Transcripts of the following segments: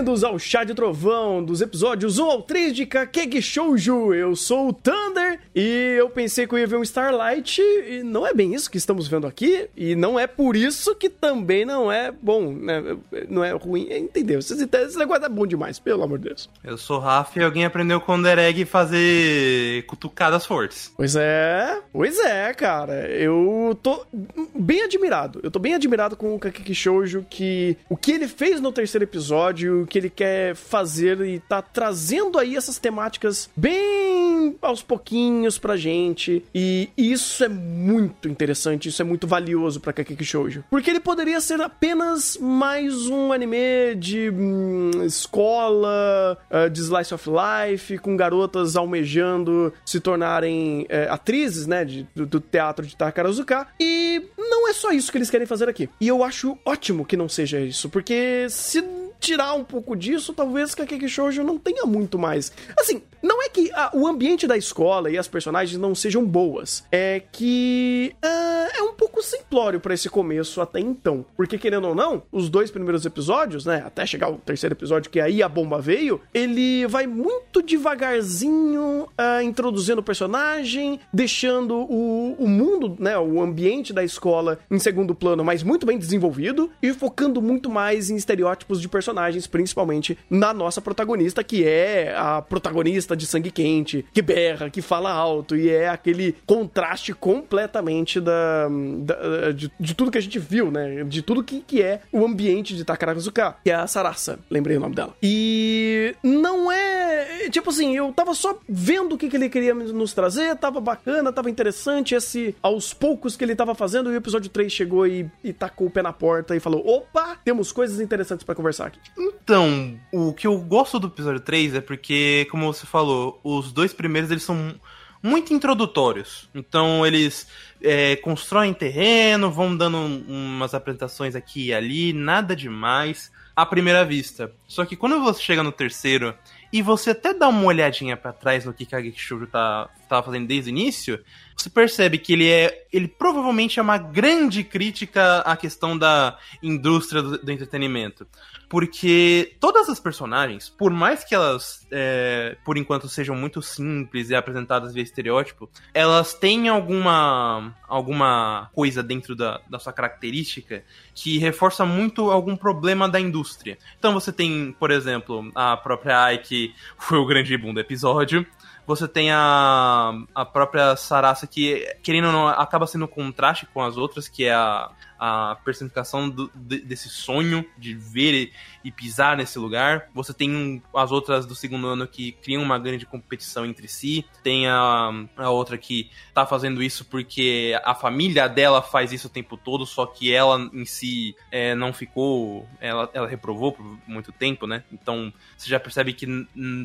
Bem-vindos ao Chá de Trovão dos episódios 1 ao 3 de Kakegi Shouju. Eu sou o Thunder e eu pensei que eu ia ver um Starlight e não é bem isso que estamos vendo aqui e não é por isso que também não é bom, né? Não é ruim, entendeu? Esse, esse negócio é bom demais, pelo amor de Deus. Eu sou Rafa e alguém aprendeu com o Dereg fazer cutucadas fortes. Pois é, pois é, cara. Eu tô bem admirado. Eu tô bem admirado com o Kakeki Shoujo que o que ele fez no terceiro episódio, o que ele quer fazer e tá trazendo aí essas temáticas bem aos pouquinhos pra gente. E isso é muito interessante, isso é muito valioso pra Kakeki Shoujo. Porque ele poderia ser apenas mais um anime de hum, escola, uh, de slice of life, com garotas almejando se tornarem uh, atrizes, né, de, do, do, teatro de Takarazuka. E não é só isso que eles querem fazer aqui. E eu acho ótimo que não seja isso, porque se tirar um pouco disso, talvez Kakeki Shoujo não tenha muito mais. Assim, não é que a, o ambiente da escola e as personagens não sejam boas, é que uh, é um pouco simplório para esse começo até então. Porque, querendo ou não, os dois primeiros episódios, né, até chegar o terceiro episódio, que aí a bomba veio, ele vai muito devagarzinho uh, introduzindo o personagem, deixando o, o mundo, né, o ambiente da escola em segundo plano, mas muito bem desenvolvido e focando muito mais em estereótipos de personagens, principalmente na nossa protagonista, que é a protagonista de sangue quente, que berra, que fala alto e é aquele contraste completamente da, da de, de, tudo que a gente viu, né? De tudo que, que é o ambiente de Takarazuka, que é a Sarasa, lembrei o nome dela. E não é. Tipo assim, eu tava só vendo o que, que ele queria nos trazer, tava bacana, tava interessante. Esse aos poucos que ele tava fazendo, e o episódio 3 chegou e, e tacou o pé na porta e falou: opa, temos coisas interessantes para conversar aqui. Então, o que eu gosto do episódio 3 é porque, como você falou, os dois primeiros eles são muito introdutórios. Então eles é, constroem terreno, vão dando umas apresentações aqui e ali, nada demais à primeira vista. Só que quando você chega no terceiro e você até dá uma olhadinha para trás no que Kageki Shoujo tá, tava fazendo desde o início, você percebe que ele é. Ele provavelmente é uma grande crítica à questão da indústria do, do entretenimento. Porque todas as personagens, por mais que elas, é, por enquanto, sejam muito simples e apresentadas via estereótipo, elas têm alguma, alguma coisa dentro da, da sua característica que reforça muito algum problema da indústria. Então você tem, por exemplo, a própria Ai, que foi o grande boom do episódio. Você tem a, a própria Sarasa, que, querendo ou não, acaba sendo um contraste com as outras, que é a, a personificação do, de, desse sonho de ver e pisar nesse lugar. Você tem as outras do segundo ano que criam uma grande competição entre si. Tem a, a outra que tá fazendo isso porque a família dela faz isso o tempo todo, só que ela em si é, não ficou. Ela, ela reprovou por muito tempo, né? Então você já percebe que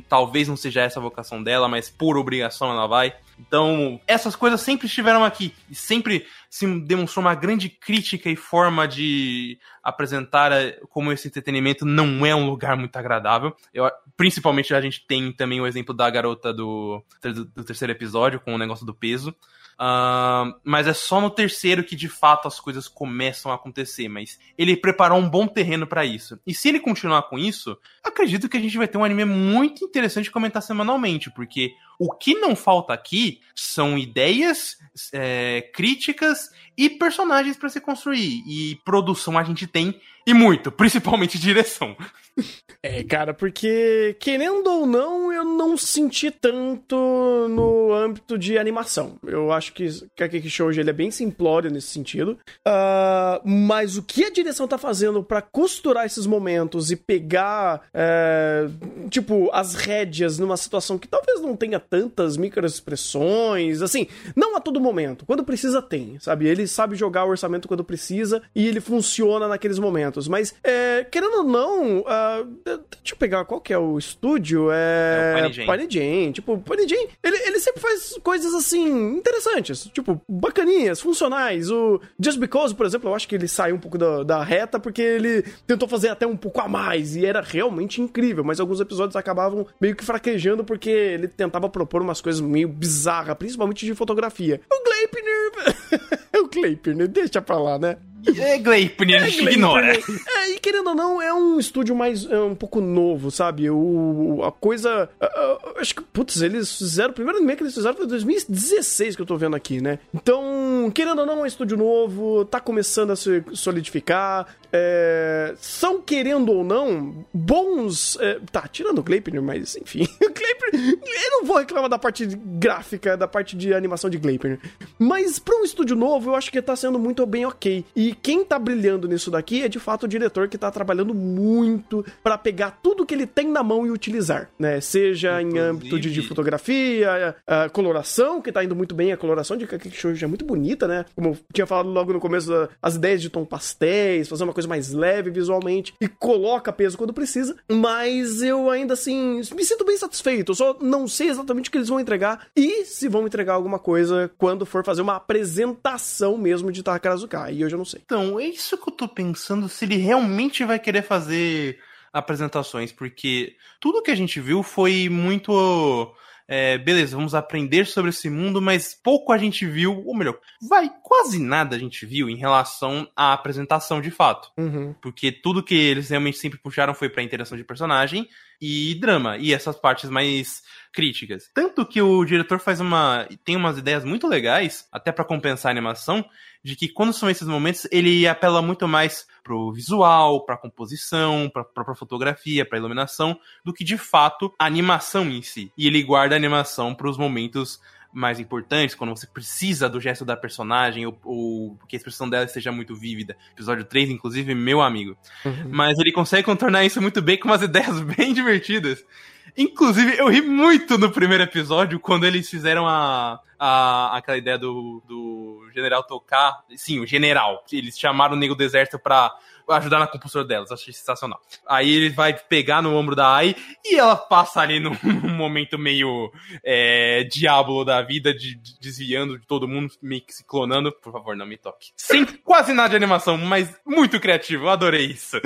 talvez não seja essa a vocação dela, mas por obrigação ela vai. Então, essas coisas sempre estiveram aqui e sempre se demonstrou uma grande crítica e forma de apresentar eh, como esse entretenimento não é um lugar muito agradável. Eu, principalmente a gente tem também o exemplo da garota do, do, terceiro episódio com o negócio do peso. Uh, mas é só no terceiro que de fato as coisas começam a acontecer. Mas ele preparou um bom terreno para isso. E se ele continuar com isso, acredito que a gente vai ter um anime muito interessante de comentar semanalmente, porque o que não falta aqui são ideias, é, críticas e personagens para se construir. E produção a gente tem e muito, principalmente direção. É, cara, porque querendo ou não, eu não senti tanto no âmbito de animação. Eu acho que a Kiki Shoujo ele é bem simplório nesse sentido. Uh, mas o que a direção tá fazendo para costurar esses momentos e pegar, uh, tipo, as rédeas numa situação que talvez não tenha tantas microexpressões, assim, não a todo momento. Quando precisa, tem, sabe? Ele sabe jogar o orçamento quando precisa e ele funciona naqueles momentos. Mas, é, querendo ou não, uh, deixa eu pegar qual que é o estúdio. É. é o. Tipo, o ele, ele sempre faz coisas assim, interessantes. Tipo, bacaninhas, funcionais. O Just Because, por exemplo, eu acho que ele saiu um pouco da, da reta porque ele tentou fazer até um pouco a mais. E era realmente incrível. Mas alguns episódios acabavam meio que fraquejando porque ele tentava propor umas coisas meio bizarras, principalmente de fotografia. O Gleipnir. o Gleipnir, deixa pra lá, né? É Gleipnir, gente ignora. É, e querendo ou não, é um estúdio mais. É um pouco novo, sabe? O, a coisa. acho que, putz, eles fizeram. O primeiro anime que eles fizeram foi em 2016 que eu tô vendo aqui, né? Então, querendo ou não, é um estúdio novo, tá começando a se solidificar. É, são, querendo ou não, bons. É, tá, tirando o Gleipnir, mas enfim. O Gleipnir. Eu não vou reclamar da parte gráfica, da parte de animação de Gleipnir. Mas pra um estúdio novo, eu acho que tá sendo muito bem ok. E quem tá brilhando nisso daqui é de fato o diretor que tá trabalhando muito para pegar tudo que ele tem na mão e utilizar, né? Seja Inclusive... em âmbito de, de fotografia, a, a, coloração, que tá indo muito bem, a coloração de Kakeki Shoujo é muito bonita, né? Como eu tinha falado logo no começo, as ideias de tom pastéis, fazer uma coisa mais leve visualmente e coloca peso quando precisa, mas eu ainda assim me sinto bem satisfeito. Eu só não sei exatamente o que eles vão entregar e se vão entregar alguma coisa quando for fazer uma apresentação mesmo de Takarazuka. E eu já não sei. Então, é isso que eu tô pensando se ele realmente vai querer fazer apresentações, porque tudo que a gente viu foi muito é, beleza, vamos aprender sobre esse mundo, mas pouco a gente viu, ou melhor, vai, quase nada a gente viu em relação à apresentação de fato. Uhum. Porque tudo que eles realmente sempre puxaram foi pra interação de personagem e drama, e essas partes mais críticas. Tanto que o diretor faz uma. tem umas ideias muito legais, até para compensar a animação, de que quando são esses momentos, ele apela muito mais pro visual, pra composição, pra própria fotografia, pra iluminação, do que de fato a animação em si. E ele guarda a animação pros momentos mais importantes, quando você precisa do gesto da personagem, ou, ou que a expressão dela esteja muito vívida. Episódio 3, inclusive, meu amigo. Uhum. Mas ele consegue contornar isso muito bem com umas ideias bem divertidas. Inclusive, eu ri muito no primeiro episódio quando eles fizeram a, a, aquela ideia do, do general tocar. Sim, o general. Eles chamaram o Nego do Exército pra ajudar na compulsora delas. Achei sensacional. Aí ele vai pegar no ombro da Ai e ela passa ali num, momento meio é, diabo da vida, de, de, desviando de todo mundo, meio que se clonando. Por favor, não me toque. Sem quase nada de animação, mas muito criativo. Adorei isso.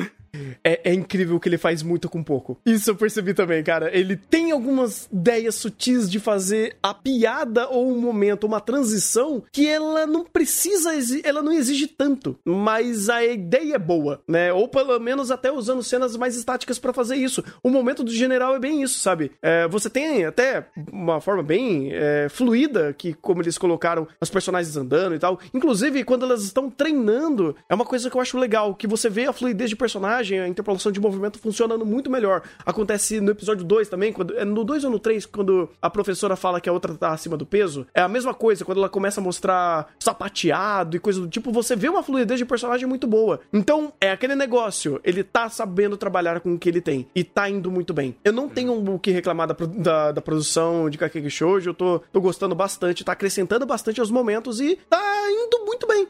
É, é, incrível que ele faz muito com pouco. Isso eu percebi também, cara. Ele tem algumas ideias sutis de fazer a piada ou momento, uma transição que ela não precisa, ela não exige tanto, mas a ideia é boa, né? Ou pelo menos até usando cenas mais estáticas para fazer isso. O momento do general é bem isso, sabe? É, você tem até uma forma bem é, fluida que, como eles colocaram os personagens andando e tal. Inclusive, quando elas estão treinando, é uma coisa que eu acho legal, que você vê a fluidez de personagem, a interpolação de movimento funcionando muito melhor. Acontece no episódio 2 também, quando, é no 2 ou no 3, quando a professora fala que a outra tá acima do peso. É a mesma coisa, quando ela começa a mostrar sapateado e coisa do tipo, você vê uma fluidez de personagem muito boa. Então, é aquele negócio, ele tá sabendo trabalhar com o que ele tem e tá indo muito bem. Eu não tenho o que reclamar da, da, da produção de Kakegi Shoujo, eu tô, tô gostando bastante, tá acrescentando bastante aos momentos e tá indo muito bem.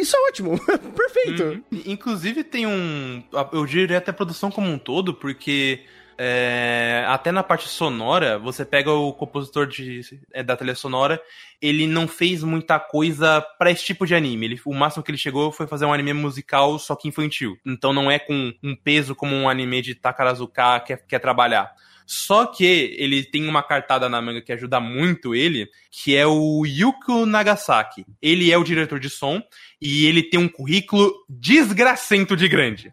Isso é ótimo, perfeito. Hum, inclusive tem um eu diria até a produção como um todo, porque é, até na parte sonora, você pega o compositor de, é, da trilha sonora, ele não fez muita coisa para esse tipo de anime. Ele, o máximo que ele chegou foi fazer um anime musical, só que infantil. Então não é com um peso como um anime de Takarazuka quer, quer trabalhar. Só que ele tem uma cartada na manga que ajuda muito ele, que é o Yuko Nagasaki. Ele é o diretor de som e ele tem um currículo desgracento de grande.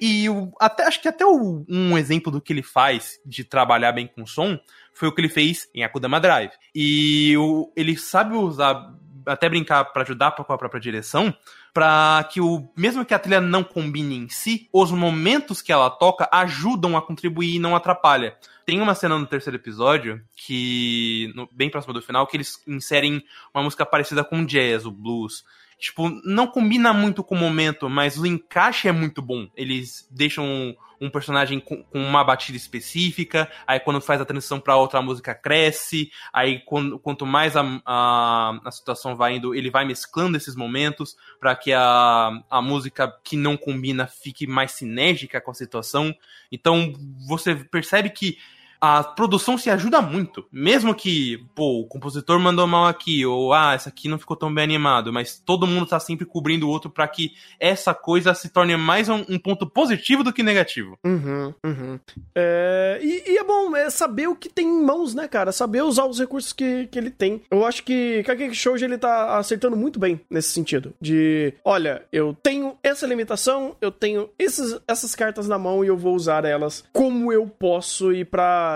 E o, até, acho que até o, um exemplo do que ele faz de trabalhar bem com som foi o que ele fez em Akudama Drive. E ele sabe usar, até brincar para ajudar com a própria direção, para que o mesmo que a trilha não combine em si, os momentos que ela toca ajudam a contribuir e não atrapalha. Tem uma cena no terceiro episódio que no, bem próximo do final que eles inserem uma música parecida com jazz, o blues. Tipo, não combina muito com o momento, mas o encaixe é muito bom. Eles deixam um personagem com, uma batida específica, aí quando faz a transição para outra a música cresce, aí quando, quanto mais a, a, a, situação vai indo, ele vai mesclando esses momentos para que a, a música que não combina fique mais sinérgica com a situação. Então você percebe que a produção se ajuda muito. Mesmo que, pô, o compositor mandou mal aqui, ou ah, essa aqui não ficou tão bem animado, mas todo mundo tá sempre cobrindo o outro para que essa coisa se torne mais um, um, ponto positivo do que negativo. Uhum, uhum. É, e, e, é bom é saber o que tem em mãos, né, cara? Saber usar os recursos que, que ele tem. Eu acho que Kageki Shoujo ele tá acertando muito bem nesse sentido. De, olha, eu tenho essa limitação, eu tenho esses, essas cartas na mão e eu vou usar elas como eu posso e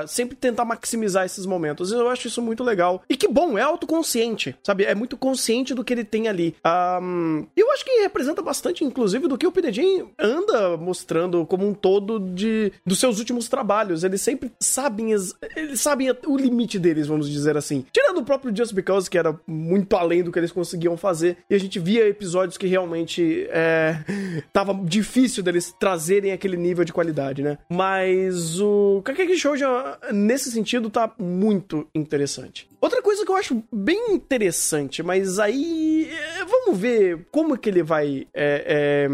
sempre tentar maximizar esses momentos. Eu acho isso muito legal. E que bom, é autoconsciente, sabe? É muito consciente do que ele tem ali. Um, eu acho que representa bastante, inclusive, do que o Pinedin anda mostrando como um todo de dos seus últimos trabalhos. Eles sempre sabem, eles sabem o limite deles, vamos dizer assim. Tirando o próprio Just Because, que era muito além do que eles conseguiam fazer, e a gente via episódios que realmente é, tava difícil deles trazerem aquele nível de qualidade, né? Mas o Kakeki Shoujo, nesse sentido, tá muito interessante. Outra coisa que eu acho bem interessante, mas aí é, vamos ver como que ele vai é, é,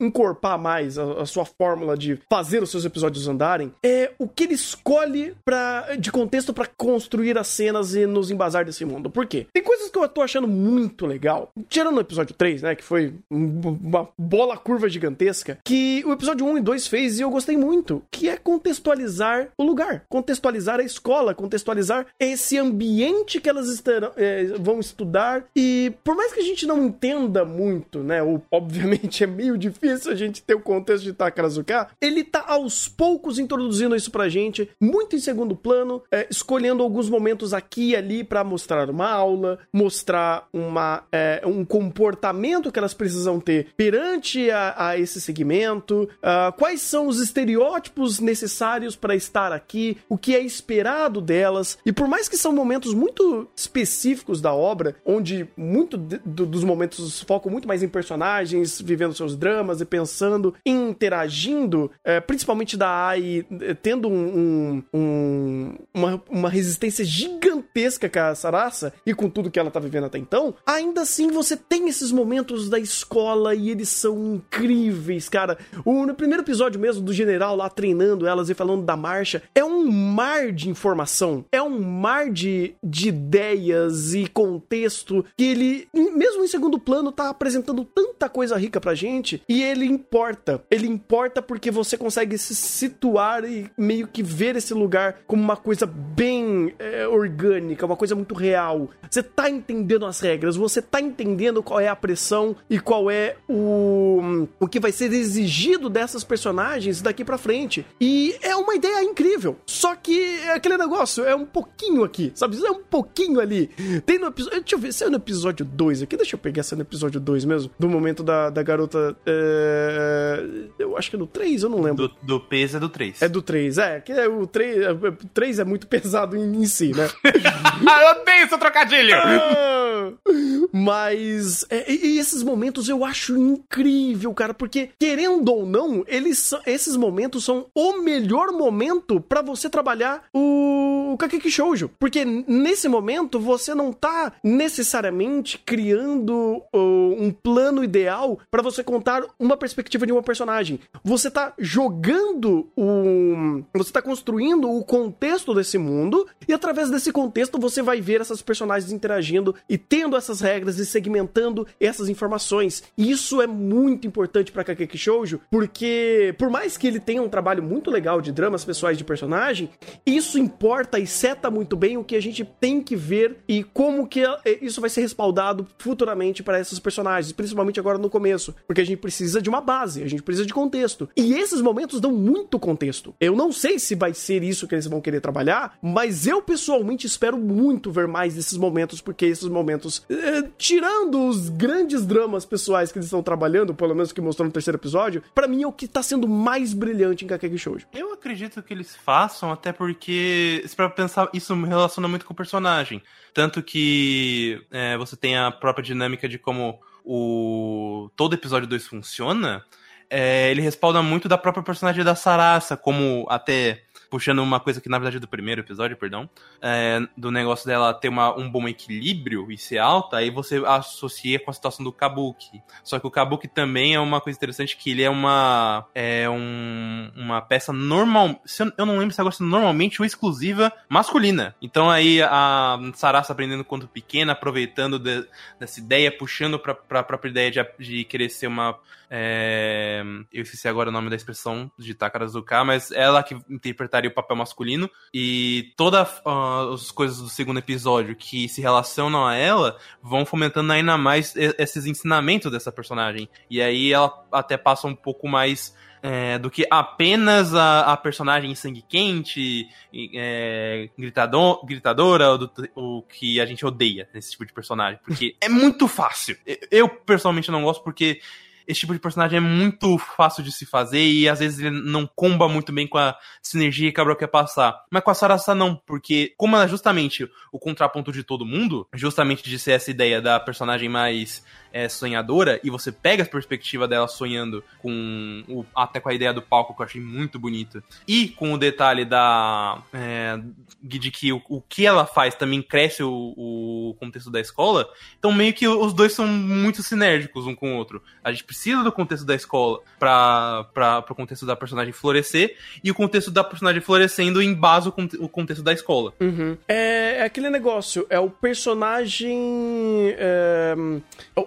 encorpar mais a, a, sua fórmula de fazer os seus episódios andarem, é o que ele escolhe pra, de contexto para construir as cenas e nos embasar desse mundo. Por quê? Tem coisas que eu tô achando muito legal, tirando o episódio 3, né, que foi uma bola curva gigantesca, que o episódio 1 e 2 fez e eu gostei muito, que é contextualizar o lugar, contextualizar a escola, contextualizar esse ambiente ambiente que elas estarão, é, vão estudar. E por mais que a gente não entenda muito, né? Ou, obviamente é meio difícil a gente ter o contexto de Takarazuka, ele tá aos poucos introduzindo isso pra gente, muito em segundo plano, é, escolhendo alguns momentos aqui e ali para mostrar uma aula, mostrar uma, é, um comportamento que elas precisam ter perante a, a esse segmento, uh, quais são os estereótipos necessários para estar aqui, o que é esperado delas. E por mais que são momentos momentos muito específicos da obra, onde muito do, dos momentos focam muito mais em personagens, vivendo seus dramas e pensando, interagindo, é, principalmente da Ai é, tendo um, um, uma, uma resistência gigantesca com a Sarasa e com tudo que ela tá vivendo até então, ainda assim você tem esses momentos da escola e eles são incríveis, cara. O, no primeiro episódio mesmo do general lá treinando elas e falando da marcha, é um mar de informação, é um mar de, de ideias e contexto que ele, mesmo em segundo plano, tá apresentando tanta coisa rica pra gente e ele importa. Ele importa porque você consegue se situar e meio que ver esse lugar como uma coisa bem é, orgânica, uma coisa muito real. Você tá entendendo as regras, você tá entendendo qual é a pressão e qual é o, o que vai ser exigido dessas personagens daqui para frente. E é uma ideia incrível. Só que é aquele negócio é um pouquinho aqui, sabe? É um pouquinho ali. Tem no episódio. Deixa eu ver se é no episódio 2 aqui. Deixa eu pegar se é no episódio 2 mesmo. Do momento da, da garota. É... Eu acho que é no 3, eu não lembro. Do, do peso é do 3. É do 3, é. Que é o 3, é, o 3 é muito pesado em, em si, né? eu odeio seu trocadilho! Ah, mas. É, e esses momentos eu acho incrível, cara. Porque, querendo ou não, eles esses momentos são o melhor momento para você trabalhar o, o Kakeki Shoujo. Porque nesse momento você não tá necessariamente criando uh, um plano ideal para você contar uma perspectiva de uma personagem. Você tá jogando o. Você tá construindo o contexto desse mundo e através desse contexto você vai ver essas personagens interagindo e tendo essas regras e segmentando essas informações. E isso é muito importante para Kakeki Shoujo, porque por mais que ele tenha um trabalho muito legal de dramas pessoais de personagem, isso importa e seta muito bem o que a gente tem que ver e como que é, isso vai ser respaldado futuramente para esses personagens, principalmente agora no começo, porque a gente precisa de uma base, a gente precisa de contexto. E esses momentos dão muito contexto. Eu não sei se vai ser isso que eles vão querer trabalhar, mas eu pessoalmente espero muito ver mais desses momentos, porque esses momentos, eh, tirando os grandes dramas pessoais que eles estão trabalhando, pelo menos que mostrou no terceiro episódio, para mim é o que tá sendo mais brilhante em Kakegi Shoujo. Eu acredito que eles façam, até porque, se para pensar, isso relaciona muito com o personagem. Tanto que é, você tem a própria dinâmica de como o todo episódio 2 funciona. É, ele respalda muito da própria personagem da Sarasa, como até puxando uma coisa que na verdade é do primeiro episódio, perdão, é, do negócio dela ter uma, um bom equilíbrio e ser alta, aí você associa com a situação do Kabuki. Só que o Kabuki também é uma coisa interessante que ele é uma é um, uma peça normal, eu não lembro se agora se normalmente ou exclusiva masculina. Então aí a Sarasa aprendendo quanto pequena, aproveitando de, dessa ideia, puxando para a própria ideia de, de querer ser uma é, eu esqueci agora o nome da expressão de Takarazuka, mas ela que interpretaria o papel masculino. E todas uh, as coisas do segundo episódio que se relacionam a ela vão fomentando ainda mais esses ensinamentos dessa personagem. E aí ela até passa um pouco mais é, do que apenas a, a personagem sangue quente, é, gritador, gritadora, do, o que a gente odeia nesse tipo de personagem. Porque é muito fácil. Eu, pessoalmente, não gosto porque esse tipo de personagem é muito fácil de se fazer e às vezes ele não comba muito bem com a sinergia que a Gabriel quer passar. Mas com a Sarasa não, porque como ela é justamente o contraponto de todo mundo, justamente de ser essa ideia da personagem mais é, sonhadora e você pega a perspectiva dela sonhando com o, até com a ideia do palco que eu achei muito bonito e com o detalhe da é, de que o, o, que ela faz também cresce o, o, contexto da escola então meio que os dois são muito sinérgicos um com o outro a gente precisa do contexto da escola para o contexto da personagem florescer e o contexto da personagem florescendo em base o, o contexto da escola uhum. é, é, aquele negócio é o personagem é,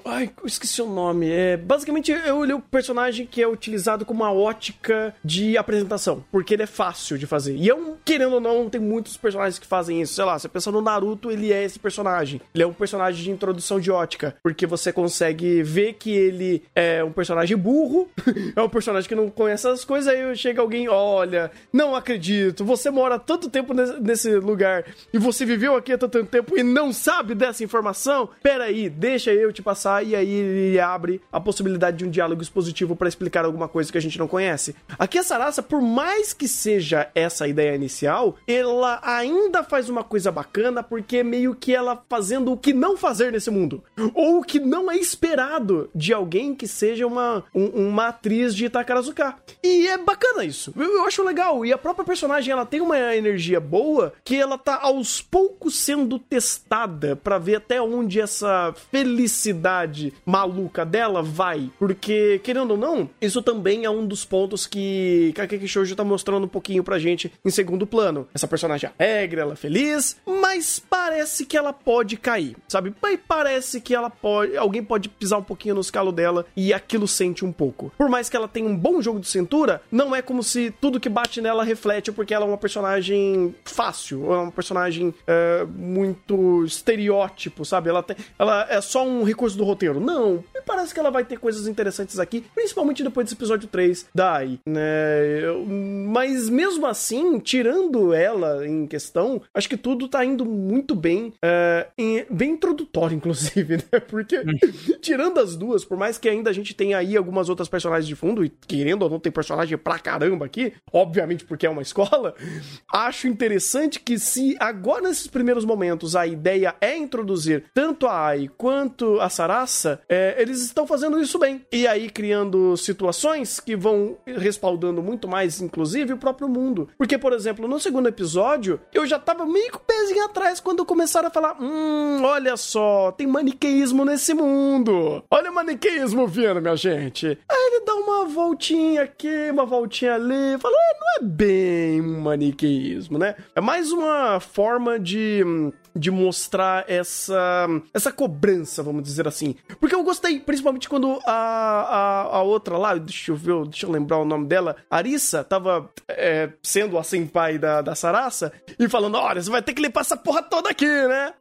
Ai, eu esqueci o nome. É, basicamente, eu olhei o personagem que é utilizado como uma ótica de apresentação, porque ele é fácil de fazer. E eu, querendo ou não, tem muitos personagens que fazem isso. Sei lá, você pensa no Naruto, ele é esse personagem. Ele é um personagem de introdução de ótica, porque você consegue ver que ele é um personagem burro, é um personagem que não conhece as coisas, aí chega alguém, olha, não acredito, você mora tanto tempo nesse lugar e você viveu aqui há tanto tempo e não sabe dessa informação? Pera aí, deixa eu te passar e aí ele abre a possibilidade de um diálogo expositivo para explicar alguma coisa que a gente não conhece. Aqui a Sarasa, por mais que seja essa a ideia inicial, ela ainda faz uma coisa bacana porque é meio que ela fazendo o que não fazer nesse mundo. Ou o que não é esperado de alguém que seja uma, um, uma atriz de Takarazuka. E é bacana isso. Eu, eu acho legal. E a própria personagem, ela tem uma energia boa que ela tá aos poucos sendo testada para ver até onde essa felicidade maluca dela vai. Porque, querendo ou não, isso também é um dos pontos que Kakeki Shoujo tá mostrando um pouquinho pra gente em segundo plano. Essa personagem alegre, ela é feliz, mas parece que ela pode cair, sabe? E parece que ela pode. Alguém pode pisar um pouquinho no escalo dela e aquilo sente um pouco. Por mais que ela tenha um bom jogo de cintura, não é como se tudo que bate nela reflete porque ela é uma personagem fácil, é uma personagem é, muito estereótipo, sabe? Ela, tem, ela é só um recurso do roteiro. Não, me parece que ela vai ter coisas interessantes aqui, principalmente depois desse episódio 3 da AI, né? Eu, mas mesmo assim, tirando ela em questão, acho que tudo tá indo muito bem, é, em, bem introdutório, inclusive, né? Porque, hum. tirando as duas, por mais que ainda a gente tenha aí algumas outras personagens de fundo, e querendo ou não tem personagem pra caramba aqui, obviamente porque é uma escola, acho interessante que se agora nesses primeiros momentos a ideia é introduzir tanto a Ai quanto a Sarah é, eles estão fazendo isso bem. E aí criando situações que vão respaldando muito mais, inclusive, o próprio mundo. Porque, por exemplo, no segundo episódio, eu já tava meio com o pezinho atrás quando começaram a falar: hum, olha só, tem maniqueísmo nesse mundo. Olha o maniqueísmo vindo, minha gente. Aí ele dá uma voltinha aqui, uma voltinha ali, fala: é, não é bem um maniqueísmo, né? É mais uma forma de, de mostrar essa, essa cobrança, vamos dizer assim porque eu gostei, principalmente quando a, a, a outra lá, deixa eu ver, deixa eu lembrar o nome dela, Arissa, tava é, sendo a senpai da, da Sarasa e falando: olha, você vai ter que limpar essa porra toda aqui, né?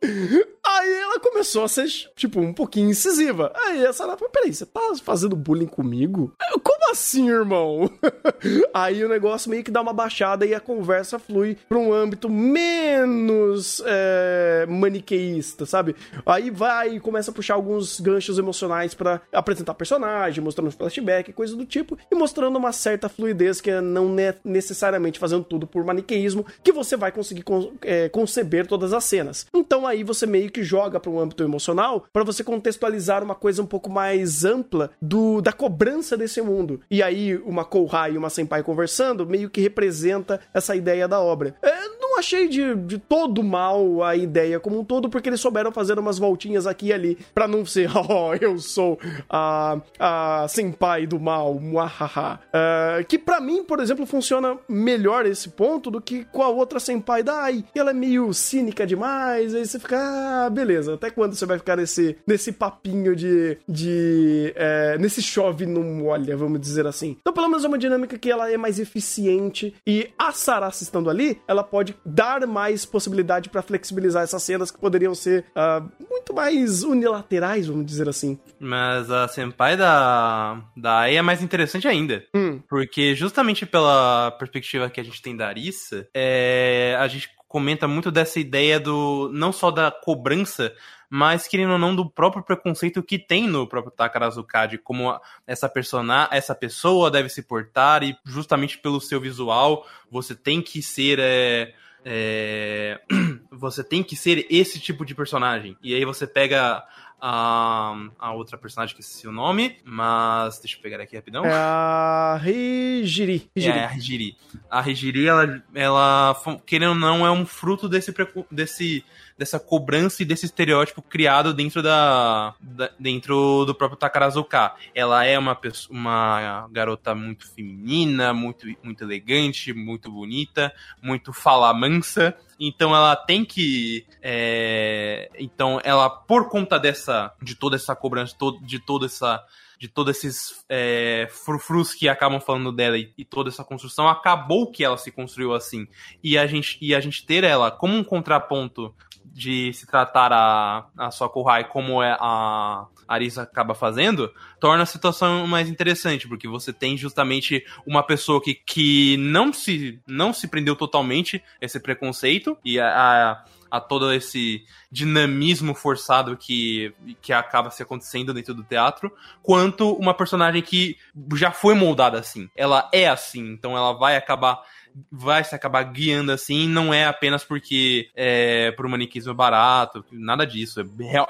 Aí ela começou a ser, tipo, um pouquinho incisiva. Aí a Sarasa falou: peraí, você tá fazendo bullying comigo? Como assim, irmão? Aí o negócio meio que dá uma baixada e a conversa flui pra um âmbito menos é, maniqueísta, sabe? Aí vai e começa a puxar alguns ganchos emocionais para apresentar personagem, mostrando flashback, coisa do tipo, e mostrando uma certa fluidez que é não é necessariamente fazendo tudo por maniqueísmo que você vai conseguir con é, conceber todas as cenas. Então aí você meio que joga para um âmbito emocional para você contextualizar uma coisa um pouco mais ampla do da cobrança desse mundo. E aí, uma Kouhai e uma Senpai conversando meio que representa essa ideia da obra. É, não achei de, de todo mal a ideia como um todo, porque eles souberam fazer umas voltinhas aqui e ali, pra não ser, oh, eu sou a, a Senpai do mal, muahaha. Uh, que para mim, por exemplo, funciona melhor esse ponto do que com a outra Senpai da Ai. Ela é meio cínica demais, aí você fica, ah, beleza, até quando você vai ficar nesse, nesse papinho de. de é, nesse chove não molha, vamos dizer assim. Então, pelo menos é uma dinâmica que ela é mais eficiente e a Sarasa estando ali, ela pode dar mais possibilidade para flexibilizar essas cenas que poderiam ser uh, muito mais unilaterais, vamos dizer assim. Mas a Senpai da, da Ai é mais interessante ainda. Hum. Porque justamente pela perspectiva que a gente tem da Arissa, é, a gente comenta muito dessa ideia do não só da cobrança, mas querendo ou não do próprio preconceito que tem no próprio Takarazuka de como essa persona, essa pessoa deve se portar e justamente pelo seu visual você tem que ser é, é, você tem que ser esse tipo de personagem e aí você pega a, a outra personagem que esqueci o nome, mas deixa eu pegar aqui rapidão. É a Hijiri. Hijiri. É, a Hijiri. A Hijiri, ela, ela, querendo ou não, é um fruto desse, desse dessa cobrança e desse estereótipo criado dentro da, da dentro do próprio Takarazuka. Ela é uma pessoa, uma garota muito feminina, muito muito elegante, muito bonita, muito fala mansa. Então ela tem que. É, então ela, por conta dessa. de toda essa cobrança, de toda essa de todos esses é, frufrus que acabam falando dela e, e, toda essa construção, acabou que ela se construiu assim. E a gente, e a gente ter ela como um contraponto de se tratar a, a Sokuhai como é a Arisa acaba fazendo, torna a situação mais interessante, porque você tem justamente uma pessoa que, que não, se, não se prendeu totalmente a esse preconceito e a, a a todo esse dinamismo forçado que, que acaba se acontecendo dentro do teatro, quanto uma personagem que já foi moldada assim. Ela é assim, então ela vai acabar vai se acabar guiando assim, não é apenas porque é por um maniquismo barato, nada disso.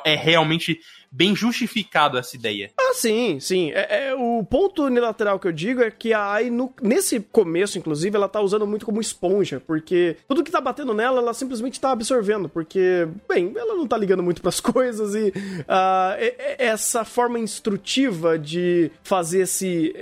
É, é realmente bem justificado essa ideia. Ah, sim, sim. É, é, o ponto unilateral que eu digo é que a AI, no, nesse começo, inclusive, ela tá usando muito como esponja, porque tudo que tá batendo nela, ela simplesmente tá absorvendo, porque, bem, ela não tá ligando muito pras coisas e uh, essa forma instrutiva de fazer esse,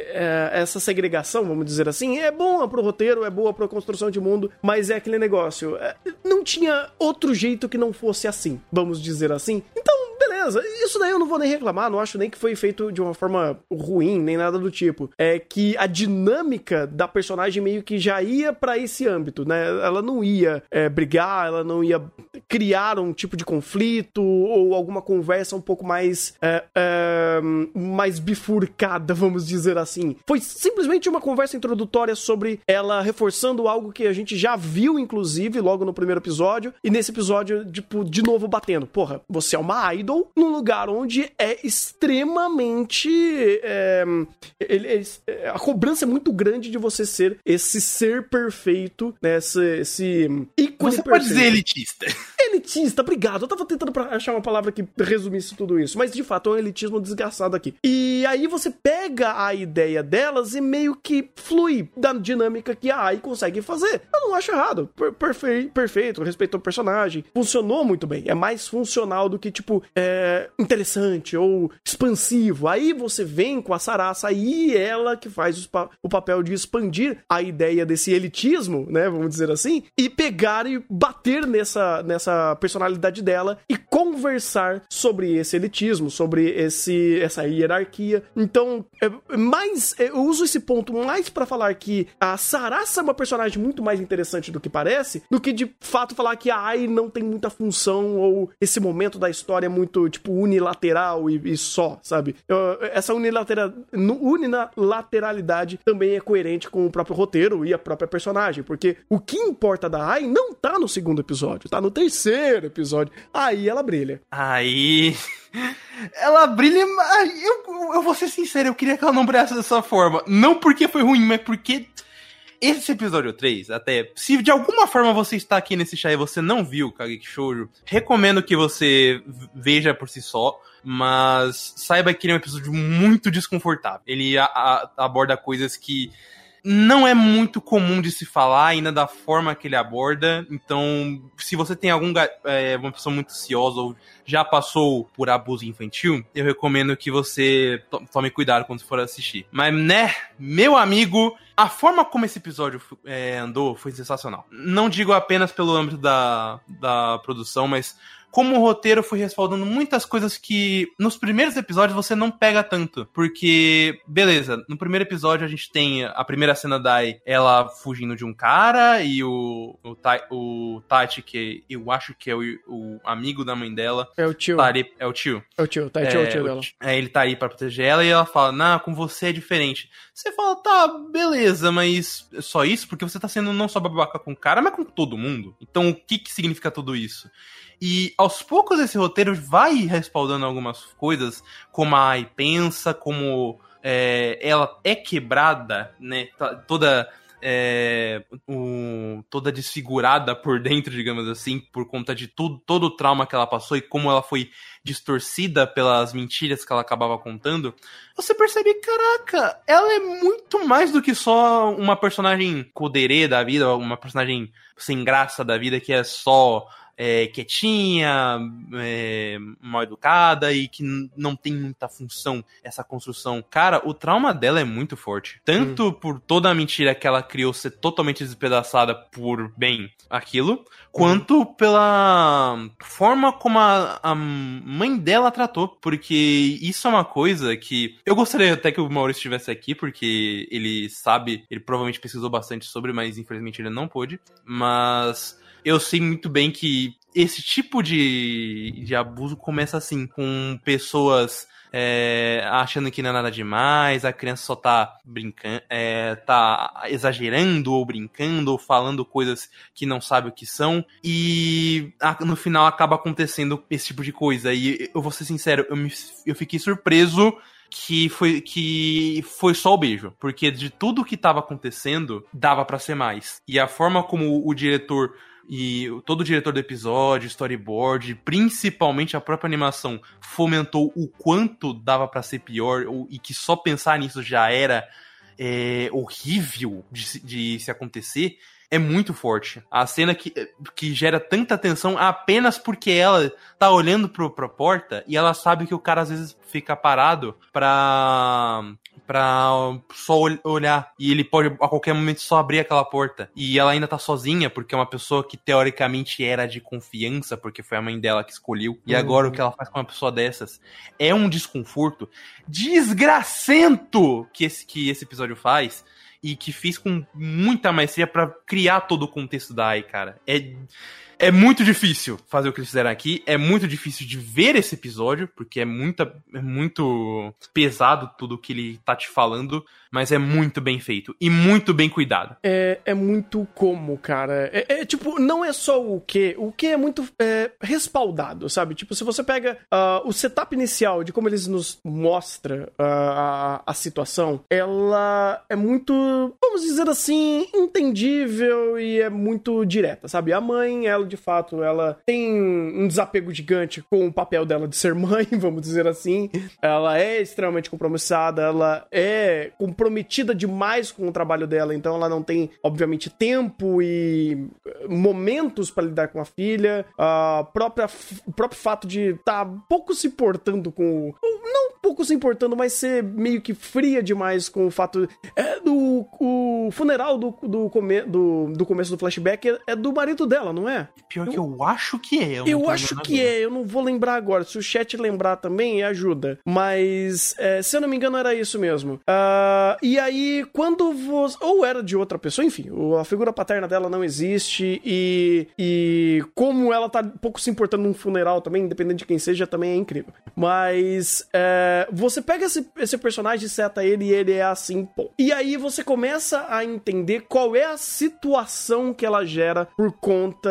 essa segregação, vamos dizer assim, é boa pro roteiro, é boa pra construção de mundo, mas é aquele negócio. É, não tinha outro jeito que não fosse assim, vamos dizer assim. Então, beleza, isso daí eu não vou nem reclamar, não acho nem que foi feito de uma forma ruim, nem nada do tipo. É que a dinâmica da personagem meio que já ia para esse âmbito, né? Ela não ia é, brigar, ela não ia criar um tipo de conflito ou alguma conversa um pouco mais é, é, mais bifurcada, vamos dizer assim. Foi simplesmente uma conversa introdutória sobre ela reforçando algo que a gente já viu, inclusive, logo no primeiro episódio, e nesse episódio, tipo, de novo batendo. Porra, você é uma idol num lugar onde é extremamente. É, ele, ele, a cobrança é muito grande de você ser esse ser perfeito, né? Esse, esse ícone você perfeito. pode dizer elitista. Elitista, obrigado. Eu tava tentando achar uma palavra que resumisse tudo isso, mas de fato é um elitismo desgastado aqui. E aí você pega a ideia delas e meio que flui da dinâmica que a AI consegue fazer. Eu não acho errado. Perfe perfeito, respeitou o personagem. Funcionou muito bem. É mais funcional do que, tipo, é, interessante ou expansivo. Aí você vem com a Sarasa e ela que faz pa o papel de expandir a ideia desse elitismo, né? Vamos dizer assim, e pegar e bater nessa, nessa personalidade dela e conversar sobre esse elitismo, sobre esse, essa hierarquia. Então, é, mais, é, eu uso esse ponto mais para falar que a Sarasa é uma personagem muito mais interessante do que parece, do que de fato falar que a Ai não tem muita função ou esse momento da história é muito, tipo, unilateral e, e só, sabe? Essa unilateral, unilateralidade também é coerente com o próprio roteiro e a própria personagem, porque o que importa da Ai não tá no segundo episódio, tá no terceiro episódio. Aí ela brilha. Aí. Ela brilha. Eu, eu vou ser sincero, eu queria que ela não brilhasse dessa forma. Não porque foi ruim, mas porque esse episódio 3, até, se de alguma forma você está aqui nesse chá e você não viu Kageki Shoujo, recomendo que você veja por si só mas saiba que ele é um episódio muito desconfortável. Ele a, a, aborda coisas que não é muito comum de se falar ainda da forma que ele aborda. Então, se você tem algum é, uma pessoa muito ansiosa ou já passou por abuso infantil, eu recomendo que você tome cuidado quando for assistir. Mas, né, meu amigo, a forma como esse episódio é, andou foi sensacional. Não digo apenas pelo âmbito da, da produção, mas como o roteiro foi respaldando muitas coisas que nos primeiros episódios você não pega tanto. Porque, beleza, no primeiro episódio a gente tem a primeira cena da ela fugindo de um cara e o, o, o Tati, que eu acho que é o, o, amigo da mãe dela. É o tio. Tá ali, é o tio. É o tio, Tati é, é o tio dela. É, ele tá aí pra proteger ela e ela fala, nah, com você é diferente. Você fala, tá, beleza, mas só isso? Porque você tá sendo não só babaca com o cara, mas com todo mundo. Então o que que significa tudo isso? E aos poucos esse roteiro vai respaldando algumas coisas, como a Ai pensa, como é, ela é quebrada, né? Tá, toda. É, toda desfigurada por dentro, digamos assim, por conta de tudo, todo o trauma que ela passou e como ela foi distorcida pelas mentiras que ela acabava contando, você percebe, caraca, ela é muito mais do que só uma personagem coderê da vida, uma personagem sem graça da vida que é só é, quietinha, é, mal educada e que não tem muita função essa construção. Cara, o trauma dela é muito forte. Tanto hum. por toda a mentira que ela criou ser totalmente despedaçada por, bem, aquilo, quanto hum. pela forma como a, a mãe dela tratou. Porque isso é uma coisa que eu gostaria até que o Maurício estivesse aqui, porque ele sabe, ele provavelmente pesquisou bastante sobre, mas infelizmente ele não pôde. Mas eu sei muito bem que esse tipo de, de abuso começa assim, com pessoas é, achando que não é nada demais, a criança só tá brincando, é, tá exagerando ou brincando ou falando coisas que não sabe o que são e a, no final acaba acontecendo esse tipo de coisa. E eu vou ser sincero, eu, me, eu fiquei surpreso que foi que foi só o beijo, porque de tudo que tava acontecendo dava para ser mais. E a forma como o diretor e todo o diretor do episódio, storyboard, principalmente a própria animação, fomentou o quanto dava para ser pior e que só pensar nisso já era é, horrível de, de se acontecer é muito forte. A cena que, que gera tanta tensão apenas porque ela tá olhando pro, pra porta e ela sabe que o cara às vezes fica parado pra, pra só olhar. E ele pode a qualquer momento só abrir aquela porta. E ela ainda tá sozinha porque é uma pessoa que teoricamente era de confiança, porque foi a mãe dela que escolheu. E agora o que ela faz com uma pessoa dessas é um desconforto desgracento que esse, que esse episódio faz e que fiz com muita maestria para criar todo o contexto da AI, cara. É é muito difícil fazer o que eles fizeram aqui. É muito difícil de ver esse episódio, porque é, muita, é muito pesado tudo que ele tá te falando. Mas é muito bem feito e muito bem cuidado. É, é muito como, cara. É, é tipo, não é só o que. O que é muito é, respaldado, sabe? Tipo, se você pega uh, o setup inicial de como eles nos mostra uh, a, a situação, ela é muito, vamos dizer assim, entendível e é muito direta, sabe? A mãe, ela de fato, ela tem um desapego gigante com o papel dela de ser mãe, vamos dizer assim. Ela é extremamente compromissada, ela é comprometida demais com o trabalho dela, então ela não tem, obviamente, tempo e momentos para lidar com a filha. A própria, o próprio fato de estar tá pouco se portando com. Não pouco se importando, mas ser meio que fria demais com o fato. É, do o funeral do, do, come, do, do começo do flashback é, é do marido dela, não é? Pior eu, que eu acho que é. Eu, eu acho que agora. é, eu não vou lembrar agora. Se o chat lembrar também, ajuda. Mas, é, se eu não me engano, era isso mesmo. Uh, e aí, quando você. Ou era de outra pessoa, enfim, a figura paterna dela não existe. E, e como ela tá pouco se importando num funeral também, independente de quem seja, também é incrível. Mas. É, você pega esse, esse personagem, seta ele e ele é assim, pô. E aí você começa a entender qual é a situação que ela gera por conta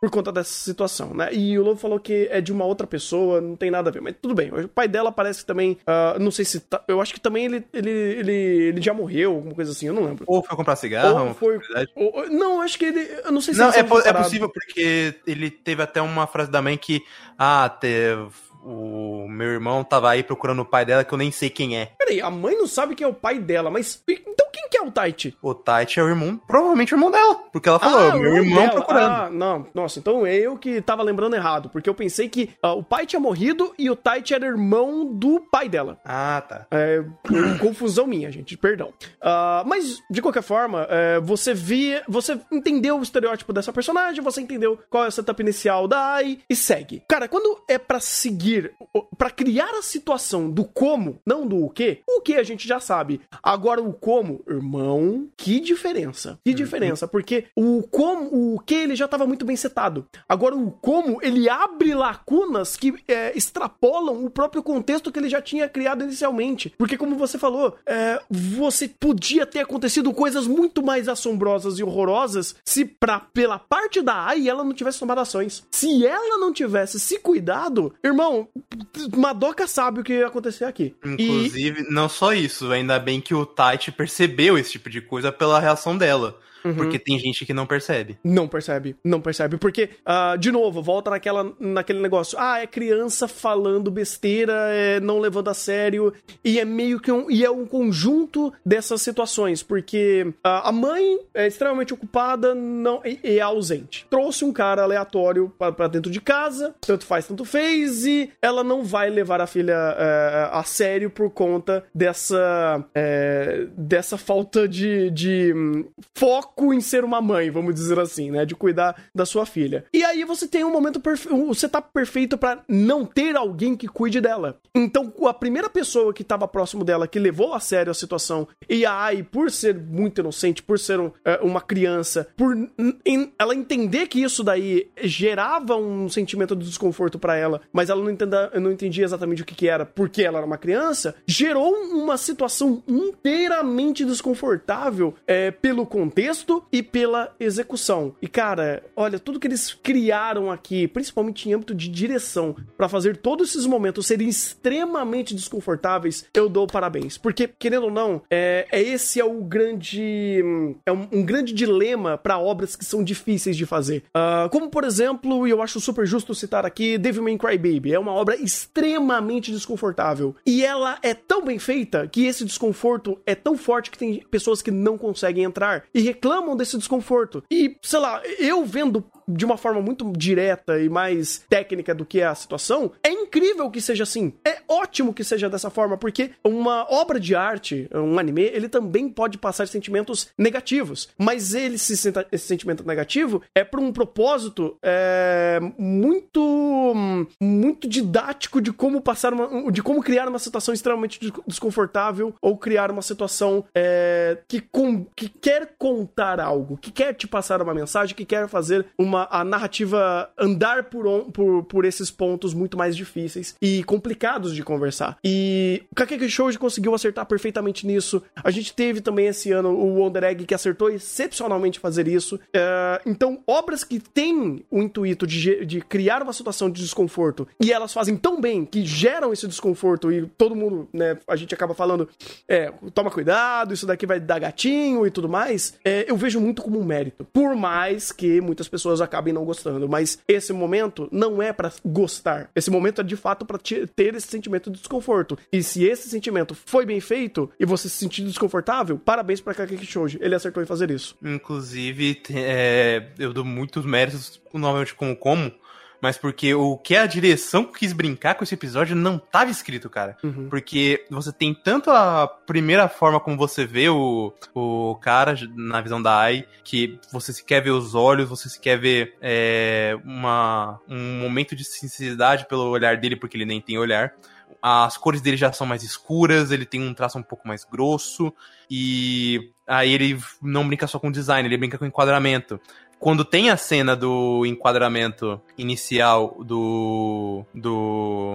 por conta dessa situação, né? E o Lobo falou que é de uma outra pessoa, não tem nada a ver, mas tudo bem. O pai dela parece que também, uh, não sei se, tá, eu acho que também ele, ele, ele, ele já morreu, alguma coisa assim, eu não lembro. Ou foi comprar cigarro, ou foi, ou, não, acho que ele, eu não sei se não, é, é possível porque ele teve até uma frase da mãe que, ah, teve o meu irmão tava aí procurando o pai dela que eu nem sei quem é. Peraí, a mãe não sabe quem é o pai dela, mas então quem que é o Taichi? O Taichi é o irmão, provavelmente o irmão dela, porque ela falou, ah, meu irmão dela. procurando. Ah, não, nossa, então é eu que tava lembrando errado, porque eu pensei que uh, o pai tinha morrido e o Taichi era irmão do pai dela. Ah, tá. É, confusão minha, gente, perdão. Uh, mas, de qualquer forma, uh, você via, você entendeu o estereótipo dessa personagem, você entendeu qual é o setup inicial da Ai e segue. Cara, quando é para seguir conseguir, para criar a situação do como, não do o que, o que a gente já sabe. Agora o como, irmão, que diferença. Que uhum. diferença, porque o como, o que ele já estava muito bem setado. Agora o como, ele abre lacunas que é, extrapolam o próprio contexto que ele já tinha criado inicialmente. Porque como você falou, é, você podia ter acontecido coisas muito mais assombrosas e horrorosas se pra, pela parte da AI ela não tivesse tomado ações. Se ela não tivesse se cuidado, irmão, Madoka sabe o que ia acontecer aqui. Inclusive, e... não só isso, ainda bem que o Taichi percebeu esse tipo de coisa pela reação dela. Uhum. Porque tem gente que não percebe. Não percebe, não percebe. Porque, uh, de novo, volta naquela, naquele negócio. Ah, é criança falando besteira, é não levando a sério. E é meio que um. E é um conjunto dessas situações. Porque uh, a mãe é extremamente ocupada não, e, e é ausente. Trouxe um cara aleatório para dentro de casa, tanto faz, tanto fez, e ela não vai levar a filha uh, a sério por conta dessa. Uh, dessa falta de, de um, foco foco em ser uma mãe, vamos dizer assim, né? De cuidar da sua filha. E aí você tem um momento perfeito, setup perfeito para não ter alguém que cuide dela. Então, a primeira pessoa que estava próximo dela, que levou a sério a situação, e a Ai, por ser muito inocente, por ser um, é, uma criança, por ela entender que isso daí gerava um sentimento de desconforto para ela, mas ela não, entenda, não entendia exatamente o que, que era, porque ela era uma criança, gerou uma situação inteiramente desconfortável é, pelo contexto texto e pela execução. E cara, olha, tudo que eles criaram aqui, principalmente em âmbito de direção, para fazer todos esses momentos serem extremamente desconfortáveis, eu dou parabéns. Porque, querendo ou não, é, é esse é o grande. É um, um grande dilema para obras que são difíceis de fazer. Uh, como, por exemplo, e eu acho super justo citar aqui, Devilman Crybaby. É uma obra extremamente desconfortável. E ela é tão bem feita que esse desconforto é tão forte que tem pessoas que não conseguem entrar e reclamam reclamam desse desconforto. E, sei lá, eu vendo de uma forma muito direta e mais técnica do que é a situação, é incrível que seja assim. É ótimo que seja dessa forma, porque uma obra de arte, um anime, ele também pode passar sentimentos negativos. Mas ele se senta, esse sentimento negativo é por um propósito é, muito muito didático de como passar uma, de como criar uma situação extremamente desconfortável ou criar uma situação é, que, com, que quer contar algo, que quer te passar uma mensagem, que quer fazer uma uma, a narrativa andar por, on, por, por esses pontos muito mais difíceis e complicados de conversar. E o Kakeki Shoujo conseguiu acertar perfeitamente nisso. A gente teve também esse ano o Wonder Egg que acertou excepcionalmente fazer isso. Uh, então, obras que têm o intuito de, de criar uma situação de desconforto e elas fazem tão bem que geram esse desconforto e todo mundo, né, a gente acaba falando, é, toma cuidado, isso daqui vai dar gatinho e tudo mais, é, eu vejo muito como um mérito. Por mais que muitas pessoas acabem não gostando. Mas esse momento não é para gostar. Esse momento é de fato para ter esse sentimento de desconforto. E se esse sentimento foi bem feito e você se sentir desconfortável, parabéns para Kakeki Shoujo. Ele acertou em fazer isso. Inclusive, é, eu dou muitos méritos novamente como como mas porque o que a direção quis brincar com esse episódio não estava escrito, cara. Uhum. Porque você tem tanto a primeira forma como você vê o, o cara na visão da AI, que você se quer ver os olhos, você se quer ver é, uma, um momento de sinceridade pelo olhar dele, porque ele nem tem olhar as cores dele já são mais escuras, ele tem um traço um pouco mais grosso, e aí ele não brinca só com design, ele brinca com enquadramento quando tem a cena do enquadramento inicial do. do.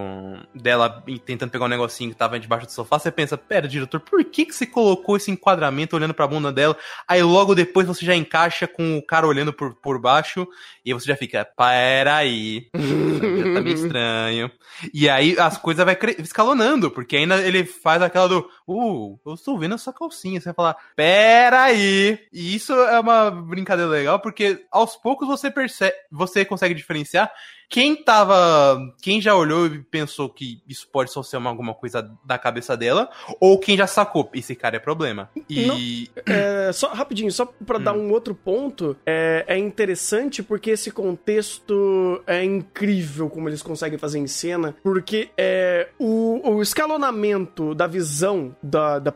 dela tentando pegar um negocinho que tava debaixo do sofá, você pensa, pera, diretor, por que, que você colocou esse enquadramento olhando pra bunda dela? Aí logo depois você já encaixa com o cara olhando por, por baixo e você já fica, peraí, tá meio estranho. E aí as coisas vai escalonando, porque ainda ele faz aquela do, uh, eu estou vendo essa calcinha. Você vai falar, peraí. E isso é uma brincadeira legal, porque aos poucos você percebe, você consegue diferenciar quem tava. Quem já olhou e pensou que isso pode só ser uma, alguma coisa da cabeça dela, ou quem já sacou, esse cara é problema. E. Não, é, só rapidinho, só pra hum. dar um outro ponto, é, é interessante porque esse contexto é incrível como eles conseguem fazer em cena, porque é, o, o escalonamento da visão da, da,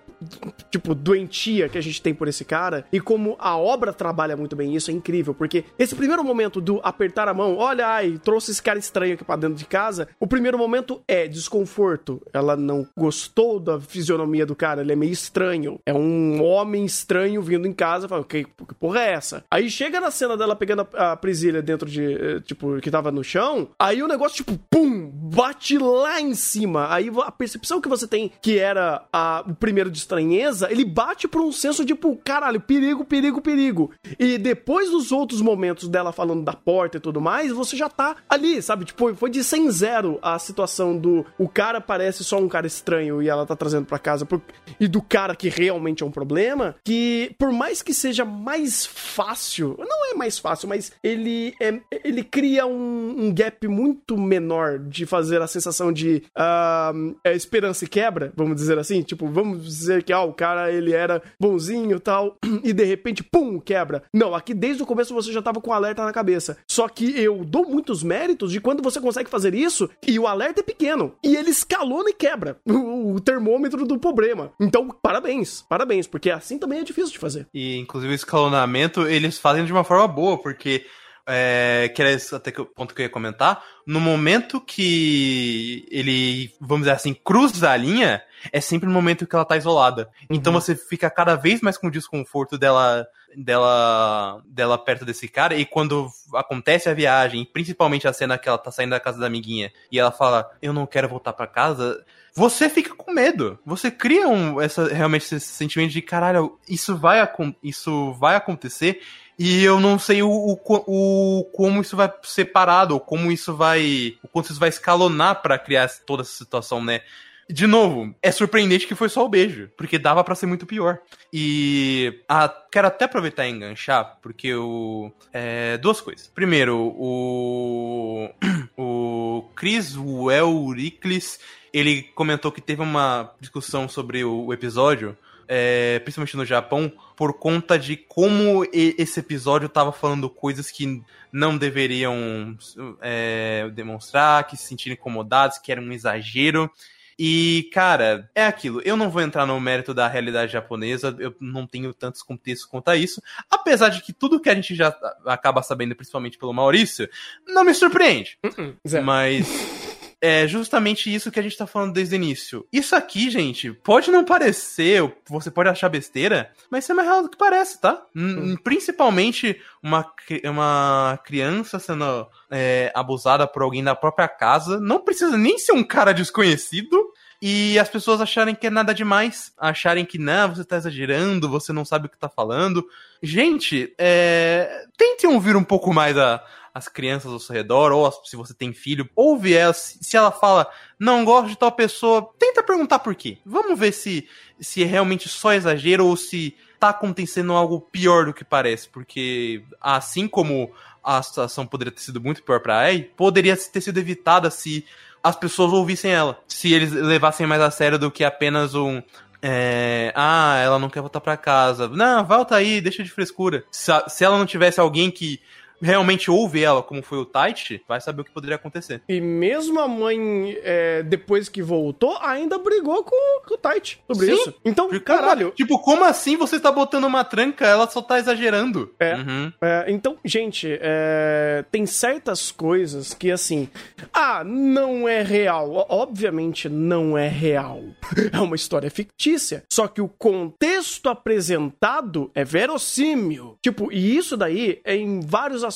tipo, doentia que a gente tem por esse cara, e como a obra trabalha muito bem isso, é incrível, porque esse primeiro momento do apertar a mão, olha, ai, trouxe trouxe esse cara estranho aqui pra dentro de casa, o primeiro momento é desconforto. Ela não gostou da fisionomia do cara, ele é meio estranho. É um homem estranho vindo em casa, falando, que, que porra é essa? Aí chega na cena dela pegando a, a presilha dentro de, eh, tipo, que tava no chão, aí o negócio, tipo, pum, bate lá em cima. Aí a percepção que você tem, que era a, o primeiro de estranheza, ele bate por um senso, tipo, caralho, perigo, perigo, perigo. E depois dos outros momentos dela falando da porta e tudo mais, você já tá ali, sabe? Tipo, foi de 100 zero a situação do o cara parece só um cara estranho e ela tá trazendo para casa por, e do cara que realmente é um problema, que por mais que seja mais fácil, não é mais fácil, mas ele é, ele cria um, um gap muito menor de fazer a sensação de uh, é, esperança e quebra, vamos dizer assim, tipo, vamos dizer que ah, o cara ele era bonzinho tal e de repente pum, quebra. Não, aqui desde o começo você já tava com alerta na cabeça. Só que eu dou muitos méritos de quando você consegue fazer isso e o alerta é pequeno. E ele escalona e quebra o, o termômetro do problema. Então, parabéns, parabéns, porque assim também é difícil de fazer. E, inclusive, o escalonamento eles fazem de uma forma boa, porque é, que era até que o ponto que eu ia comentar, no momento que ele, vamos dizer assim, cruza a linha, é sempre no momento que ela tá isolada. Então uhum. você fica cada vez mais com o desconforto dela dela dela perto desse cara e quando acontece a viagem, principalmente a cena que ela tá saindo da casa da amiguinha e ela fala: "Eu não quero voltar para casa", você fica com medo. Você cria um essa realmente esse sentimento de caralho, isso vai isso vai acontecer e eu não sei o, o, o, como isso vai ser parado, ou como isso vai. O quanto isso vai escalonar para criar toda essa situação, né? De novo, é surpreendente que foi só o beijo, porque dava para ser muito pior. E a, quero até aproveitar e enganchar, porque o. É, duas coisas. Primeiro, o. O Chris Welriclis, ele comentou que teve uma discussão sobre o, o episódio é, principalmente no Japão, por conta de como esse episódio estava falando coisas que não deveriam é, demonstrar, que se sentiram incomodados, que era um exagero. E, cara, é aquilo. Eu não vou entrar no mérito da realidade japonesa, eu não tenho tantos contextos quanto a isso. Apesar de que tudo que a gente já acaba sabendo, principalmente pelo Maurício, não me surpreende. Uh -uh, Mas é justamente isso que a gente tá falando desde o início. Isso aqui, gente, pode não parecer, você pode achar besteira, mas isso é mais real do que parece, tá? Hum. Principalmente uma, uma criança sendo é, abusada por alguém da própria casa. Não precisa nem ser um cara desconhecido. E as pessoas acharem que é nada demais, acharem que não, você tá exagerando, você não sabe o que tá falando. Gente, é... tentem ouvir um pouco mais a, as crianças ao seu redor, ou se você tem filho, ouve ela. Se ela fala, não gosto de tal pessoa, tenta perguntar por quê. Vamos ver se, se é realmente só exagero ou se tá acontecendo algo pior do que parece. Porque assim como a situação poderia ter sido muito pior pra Ai, poderia ter sido evitada se as pessoas ouvissem ela. Se eles levassem mais a sério do que apenas um. É, ah, ela não quer voltar para casa. Não, volta aí, deixa de frescura. Se, se ela não tivesse alguém que realmente ouve ela, como foi o Taichi, vai saber o que poderia acontecer. E mesmo a mãe, é, depois que voltou, ainda brigou com, com o Taichi sobre Sim. isso. Então, caralho. Tipo, como assim você tá botando uma tranca? Ela só tá exagerando. É. Uhum. é então, gente, é, tem certas coisas que, assim. Ah, não é real. Obviamente não é real. é uma história fictícia. Só que o contexto apresentado é verossímil. Tipo, e isso daí é em vários aspectos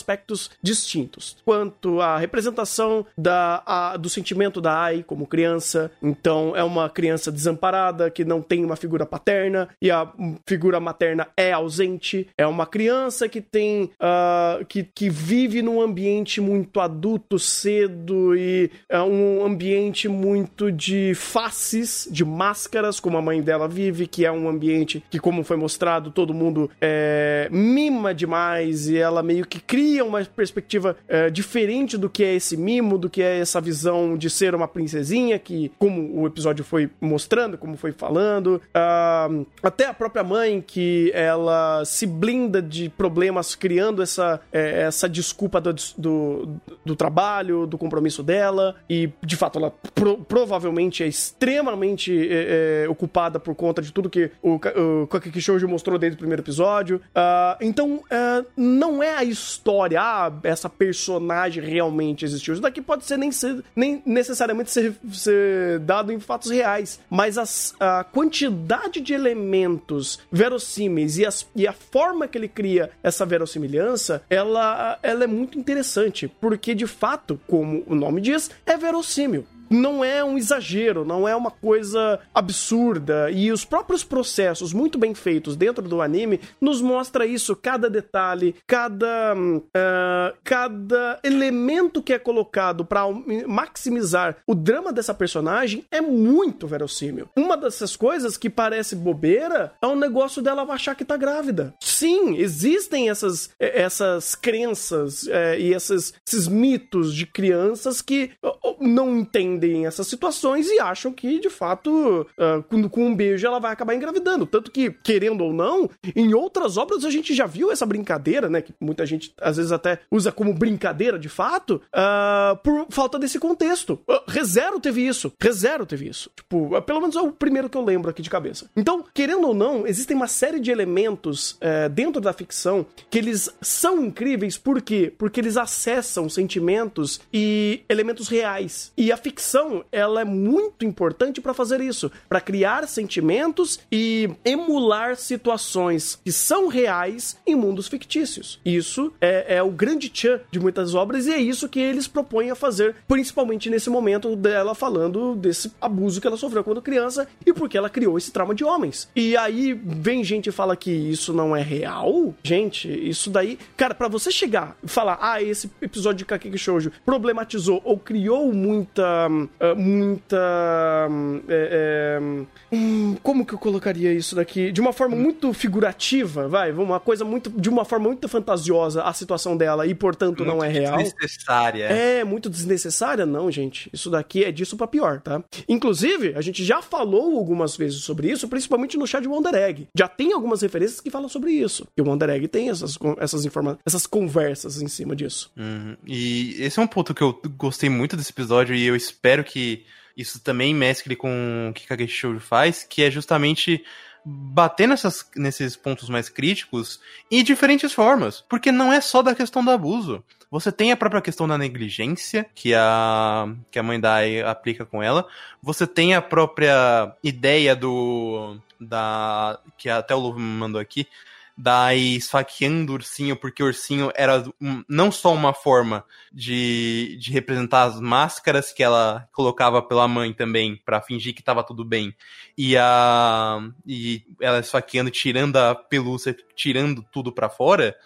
distintos. Quanto à representação da, a, do sentimento da Ai como criança. Então, é uma criança desamparada que não tem uma figura paterna e a figura materna é ausente. É uma criança que tem. Uh, que, que vive num ambiente muito adulto cedo e é um ambiente muito de faces, de máscaras, como a mãe dela vive, que é um ambiente que, como foi mostrado, todo mundo é, mima demais e ela meio que cria uma perspectiva é, diferente do que é esse mimo, do que é essa visão de ser uma princesinha, que, como o episódio foi mostrando, como foi falando, uh, até a própria mãe, que ela se blinda de problemas criando essa, é, essa desculpa do, do, do, trabalho, do compromisso dela, e de fato ela pro, provavelmente é extremamente é, ocupada por conta de tudo que o, o Kakeki Shoujo mostrou desde o primeiro episódio. Uh, então, uh, não é a história, ah, essa personagem realmente existiu. Isso daqui pode ser nem, ser, nem necessariamente ser, ser dado em fatos reais, mas as, a quantidade de elementos verossímeis e, as, e a forma que ele cria essa verossimilhança, ela, ela é muito interessante, porque de fato, como o nome diz, é verossímil não é um exagero, não é uma coisa absurda. E os próprios processos muito bem feitos dentro do anime nos mostra isso, cada detalhe, cada uh, cada elemento que é colocado para maximizar o drama dessa personagem é muito verossímil. Uma dessas coisas que parece bobeira é o negócio dela achar que tá grávida. Sim, existem essas essas crenças é, e esses, esses mitos de crianças que não entendem entendem essas situações e acham que, de fato, uh, com, com, um beijo ela vai acabar engravidando. Tanto que, querendo ou não, em outras obras a gente já viu essa brincadeira, né? Que muita gente às vezes até usa como brincadeira de fato, uh, por falta desse contexto. Uh, Rezero teve isso. Rezero teve isso. Tipo, pelo menos é o primeiro que eu lembro aqui de cabeça. Então, querendo ou não, existem uma série de elementos uh, dentro da ficção que eles são incríveis, por quê? Porque eles acessam sentimentos e elementos reais. E a ficção ficção ela é muito importante para fazer isso, para criar sentimentos e emular situações que são reais em mundos fictícios. Isso é, é o grande tchan de muitas obras e é isso que eles propõem a fazer, principalmente nesse momento dela falando desse abuso que ela sofreu quando criança e porque ela criou esse trauma de homens. E aí vem gente e fala que isso não é real? Gente, isso daí, cara, para você chegar e falar, ah, esse episódio de Kakeki Shoujo problematizou ou criou muita muita. É, é, hum, como que eu colocaria isso daqui? De uma forma muito figurativa, vai, uma coisa muito. De uma forma muito fantasiosa a situação dela e, portanto, muito não é real. Desnecessária. É, muito desnecessária, não, gente. Isso daqui é disso pra pior, tá? Inclusive, a gente já falou algumas vezes sobre isso, principalmente no chat de Wonder Egg. Já tem algumas referências que falam sobre isso. E o Wonder Egg tem essas, essas informações, essas conversas em cima disso. Uhum. E esse é um ponto que eu gostei muito desse episódio e eu espero espero que isso também mescle com o que Kageshi Shoujo faz, que é justamente bater nessas, nesses pontos mais críticos em diferentes formas. Porque não é só da questão do abuso. Você tem a própria questão da negligência, que a, que a mãe da Ai aplica com ela. Você tem a própria ideia do. da que até o me mandou aqui, daí esfaqueando o ursinho, porque o ursinho era um, não só uma forma de, de representar as máscaras que ela colocava pela mãe também, para fingir que tava tudo bem, e, a, e ela esfaqueando, tirando a pelúcia, tirando tudo para fora,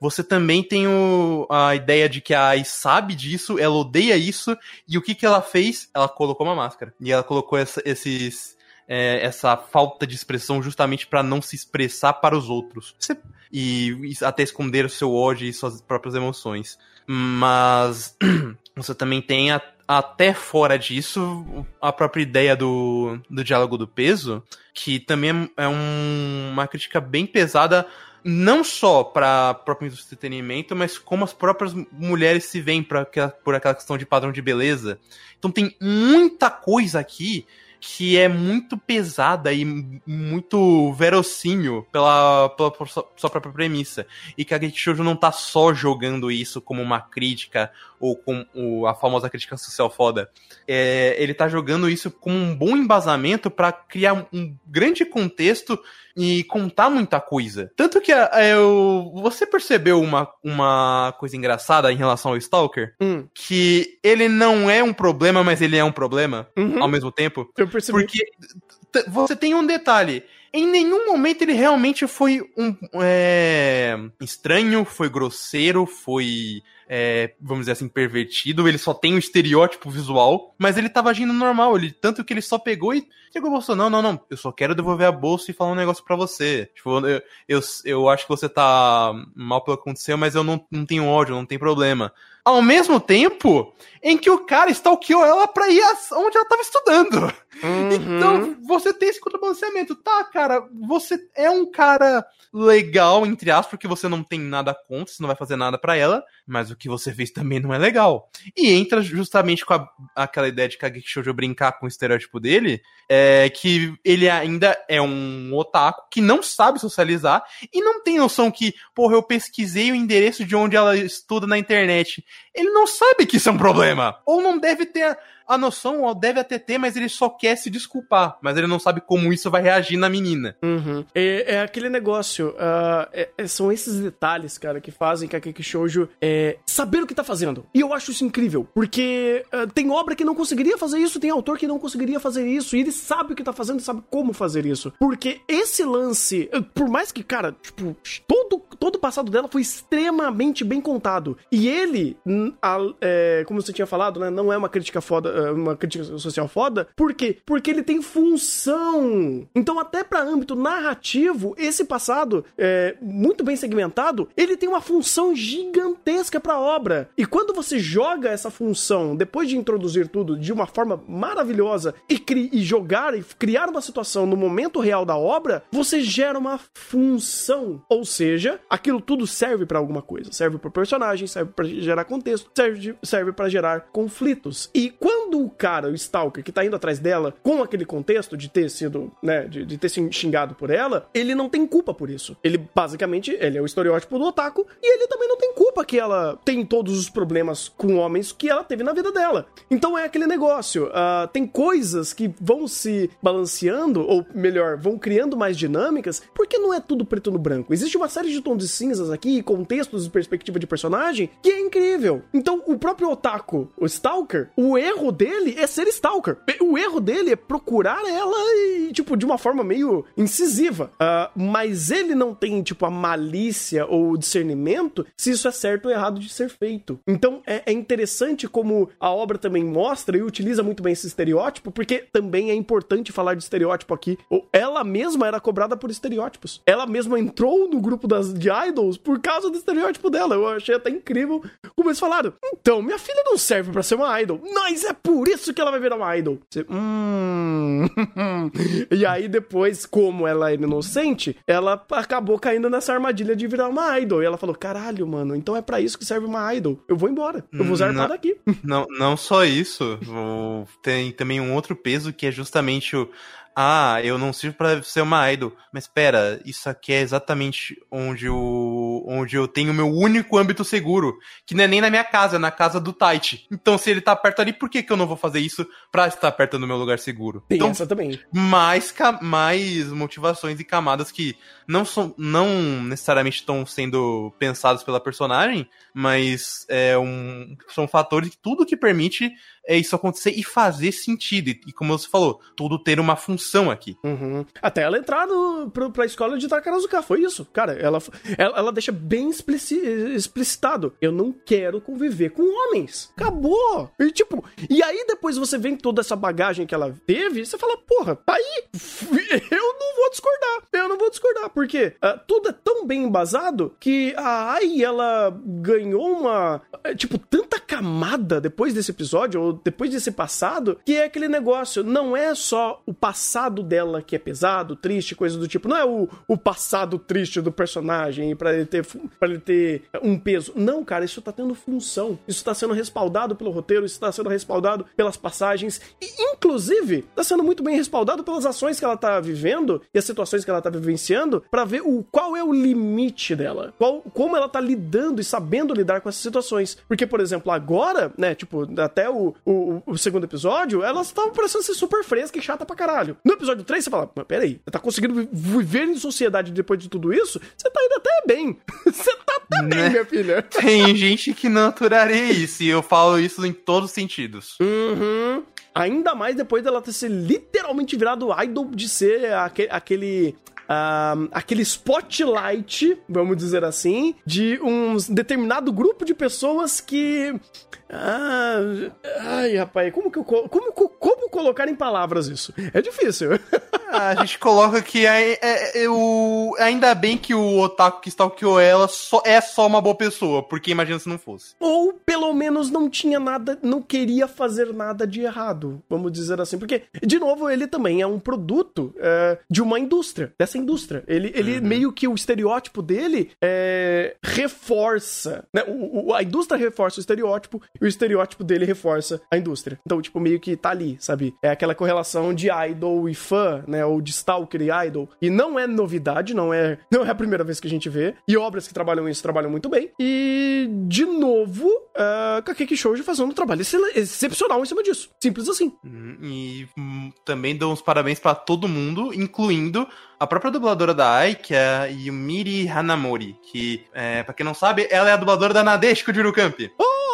você também tem o, a ideia de que a Ai sabe disso, ela odeia isso, e o que, que ela fez? Ela colocou uma máscara. E ela colocou essa, esses é, essa falta de expressão justamente para não se expressar para os outros. Você, e, e, até esconder o seu ódio e suas próprias emoções. Mas você também tem a, até fora disso, a própria ideia do, do diálogo do peso, que também é um, uma crítica bem pesada não só para próprio entretenimento, mas como as próprias mulheres se veem pra, por aquela questão de padrão de beleza. Então tem muita coisa aqui que é muito pesada e muito verossímil pela, pela sua própria premissa. E que a Geek Shoujo não tá só jogando isso como uma crítica ou com o, a famosa crítica social foda. É, ele tá jogando isso como um bom embasamento para criar um grande contexto e contar muita coisa. Tanto que é, eu, você percebeu uma, uma coisa engraçada em relação ao Stalker? Hum. Que ele não é um problema, mas ele é um problema Uhum. ao mesmo tempo. Eu percebi. Porque você tem um detalhe. Em nenhum momento ele realmente foi um é, estranho, foi grosseiro, foi, é, vamos dizer assim, pervertido. Ele só tem um estereótipo visual, mas ele tava agindo normal. Ele, tanto que ele só pegou e chegou e falou: Não, não, não, eu só quero devolver a bolsa e falar um negócio pra você. Tipo, eu, eu, eu acho que você tá mal pelo que aconteceu, mas eu não, não tenho ódio, não tem problema. Ao mesmo tempo em que o cara stalkeou ela pra ir onde ela tava estudando. Uhum. Então, você tem esse contrabalanceamento. Tá, cara, você é um cara legal, entre aspas, porque você não tem nada contra, você não vai fazer nada pra ela, mas que você fez também não é legal. E entra justamente com a- aquela ideia de Geek Shoujo brincar com o estereótipo dele, é que ele ainda é um otaku que não sabe socializar e não tem noção que, porra, eu pesquisei o endereço de onde ela estuda na internet. Ele não sabe que isso é um problema. Ou não deve ter a, noção, deve até ter, mas ele só quer se desculpar. Mas ele não sabe como isso vai reagir na menina. Uhum. É, é aquele negócio, ah, é- é- são esses detalhes, cara, que fazem que a Kiki Shoujo é, saber o que tá fazendo. E eu acho isso incrível, porque ah, tem obra que não conseguiria fazer isso, tem autor que não conseguiria fazer isso, e ele sabe o que tá fazendo e sabe como fazer isso. Porque esse lance, eh, por mais que, cara, tipo, todo, todo o passado dela foi extremamente bem contado. E ele, a- é, como você tinha falado, né, não é uma crítica foda, uma crítica social foda. Por quê? Porque ele tem função. Então, até pra âmbito narrativo, esse passado, é, muito bem segmentado, ele tem uma função gigantesca pra obra. E quando você joga essa função, depois de introduzir tudo de uma forma maravilhosa e, cri- e jogar e criar uma situação no momento real da obra, você gera uma função. Ou seja, aquilo tudo serve pra alguma coisa. Serve pro personagem, serve pra gerar contexto, serve, serve para gerar conflitos. E quando o cara, o Stalker, que tá indo atrás dela, com aquele contexto de ter sido, né, de, de ter sido xingado por ela, ele não tem culpa por isso. Ele, basicamente, ele é o estereótipo do otaku, e ele também não tem culpa que ela tem todos os problemas com homens que ela teve na vida dela. Então é aquele negócio, ah, tem coisas que vão se balanceando, ou melhor, vão criando mais dinâmicas, porque não é tudo preto no branco. Existe uma série de tons de cinzas aqui, contextos e perspectiva de personagem, que é incrível. Então, o próprio otaku, o Stalker, o erro dele é ser Stalker. O erro dele é procurar ela tipo, de uma forma meio incisiva. Ah, mas ele não tem, tipo, a malícia ou o discernimento se isso é certo ou errado de ser feito. Então, é, é interessante como a obra também mostra e utiliza muito bem esse estereótipo, porque também é importante falar de estereótipo aqui. Ela mesma era cobrada por estereótipos. Ela mesma entrou no grupo das, de idols por causa do estereótipo dela. Eu achei até incrível como eles falaram. Então, minha filha não serve pra ser uma idol, mas é por isso que ela vai virar uma idol. Você, hum. e aí depois, como ela era inocente, ela acabou caindo nessa armadilha de virar uma idol. E ela falou: caralho, mano, então é pra isso que serve uma idol. Eu vou embora. Eu vou zarpar Não. daqui. Não, não só isso, tem também um outro peso que é justamente o. Ah, eu não sirvo pra ser uma idol. Mas pera, isso aqui é exatamente onde, o, onde eu tenho o meu único âmbito seguro. Que não é nem na minha casa, é na casa do Taichi. Então, se ele tá perto ali, por que, que eu não vou fazer isso pra estar perto do meu lugar seguro? Tem então, essa também. mais, mais motivações e camadas que não são não necessariamente estão sendo pensadas pela personagem, mas é um, são fatores que tudo que permite é isso acontecer e fazer sentido. E, e como você falou, tudo ter uma função aqui. Uhum. Até ela entrar no, pro, pra escola de Takarazuka, foi isso. Cara, ela, ela, ela deixa bem explici, explicitado. Eu não quero conviver com homens. Acabou. E tipo, e aí depois você vem toda essa bagagem que ela teve, você fala, porra, tá aí. Eu não vou discordar. Eu não vou discordar, porque uh, tudo é tão bem embasado que a Ai, ela ganhou uma, tipo, tanta camada depois desse episódio, ou depois desse passado, que é aquele negócio, não é só o passado dela que é pesado, triste, coisa do tipo, não é o, o passado triste do personagem para ele ter para ele ter um peso. Não, cara, isso tá tendo função. Isso tá sendo respaldado pelo roteiro, isso tá sendo respaldado pelas passagens e inclusive tá sendo muito bem respaldado pelas ações que ela tá vivendo e as situações que ela tá vivenciando para ver o qual é o limite dela. Qual, como ela tá lidando e sabendo lidar com essas situações. Porque, por exemplo, agora, né, tipo, até o, o, o segundo episódio, elas estavam parecendo ser super fresca e chata pra caralho. No episódio 3, você fala, mas peraí, você tá conseguindo viver em sociedade depois de tudo isso? Você tá indo até bem. você tá até né? bem, minha filha. Tem gente que não aturaria isso, e eu falo isso em todos os sentidos. Uhum. Ainda mais depois dela ter se literalmente virado idol de ser aquele, aquele uh, aquele spotlight, vamos dizer assim, de um determinado grupo de pessoas que. Ah, ai, rapaz, como que eu. Como, como colocar em palavras isso? É difícil. Ah, a gente coloca que é, é, é, o, ainda bem que o otaku que stalkeou ela só, é só uma boa pessoa, porque imagina se não fosse. Ou pelo menos não tinha nada, não queria fazer nada de errado, vamos dizer assim. Porque, de novo, ele também é um produto é, de uma indústria, dessa essa indústria. Ele, ele uhum. meio que o estereótipo dele é, reforça, né? O, o, a indústria reforça o estereótipo e o estereótipo dele reforça a indústria. Então, tipo, meio que tá ali, sabe? É aquela correlação de idol e fã, né? Ou de stalker e idol. E não é novidade, não é, não é a primeira vez que a gente vê. E obras que trabalham isso trabalham muito bem. E, de novo, uh, Kakeki Shoujo fazendo um trabalho excepcional em cima disso. Simples assim. Uhum. E hum, também dou uns parabéns para todo mundo, incluindo a própria dubladora da Ai, que é a Yumiri Hanamori, que, é, pra quem não sabe, ela é a dubladora da Nadeshiko Jurukamp. Oh!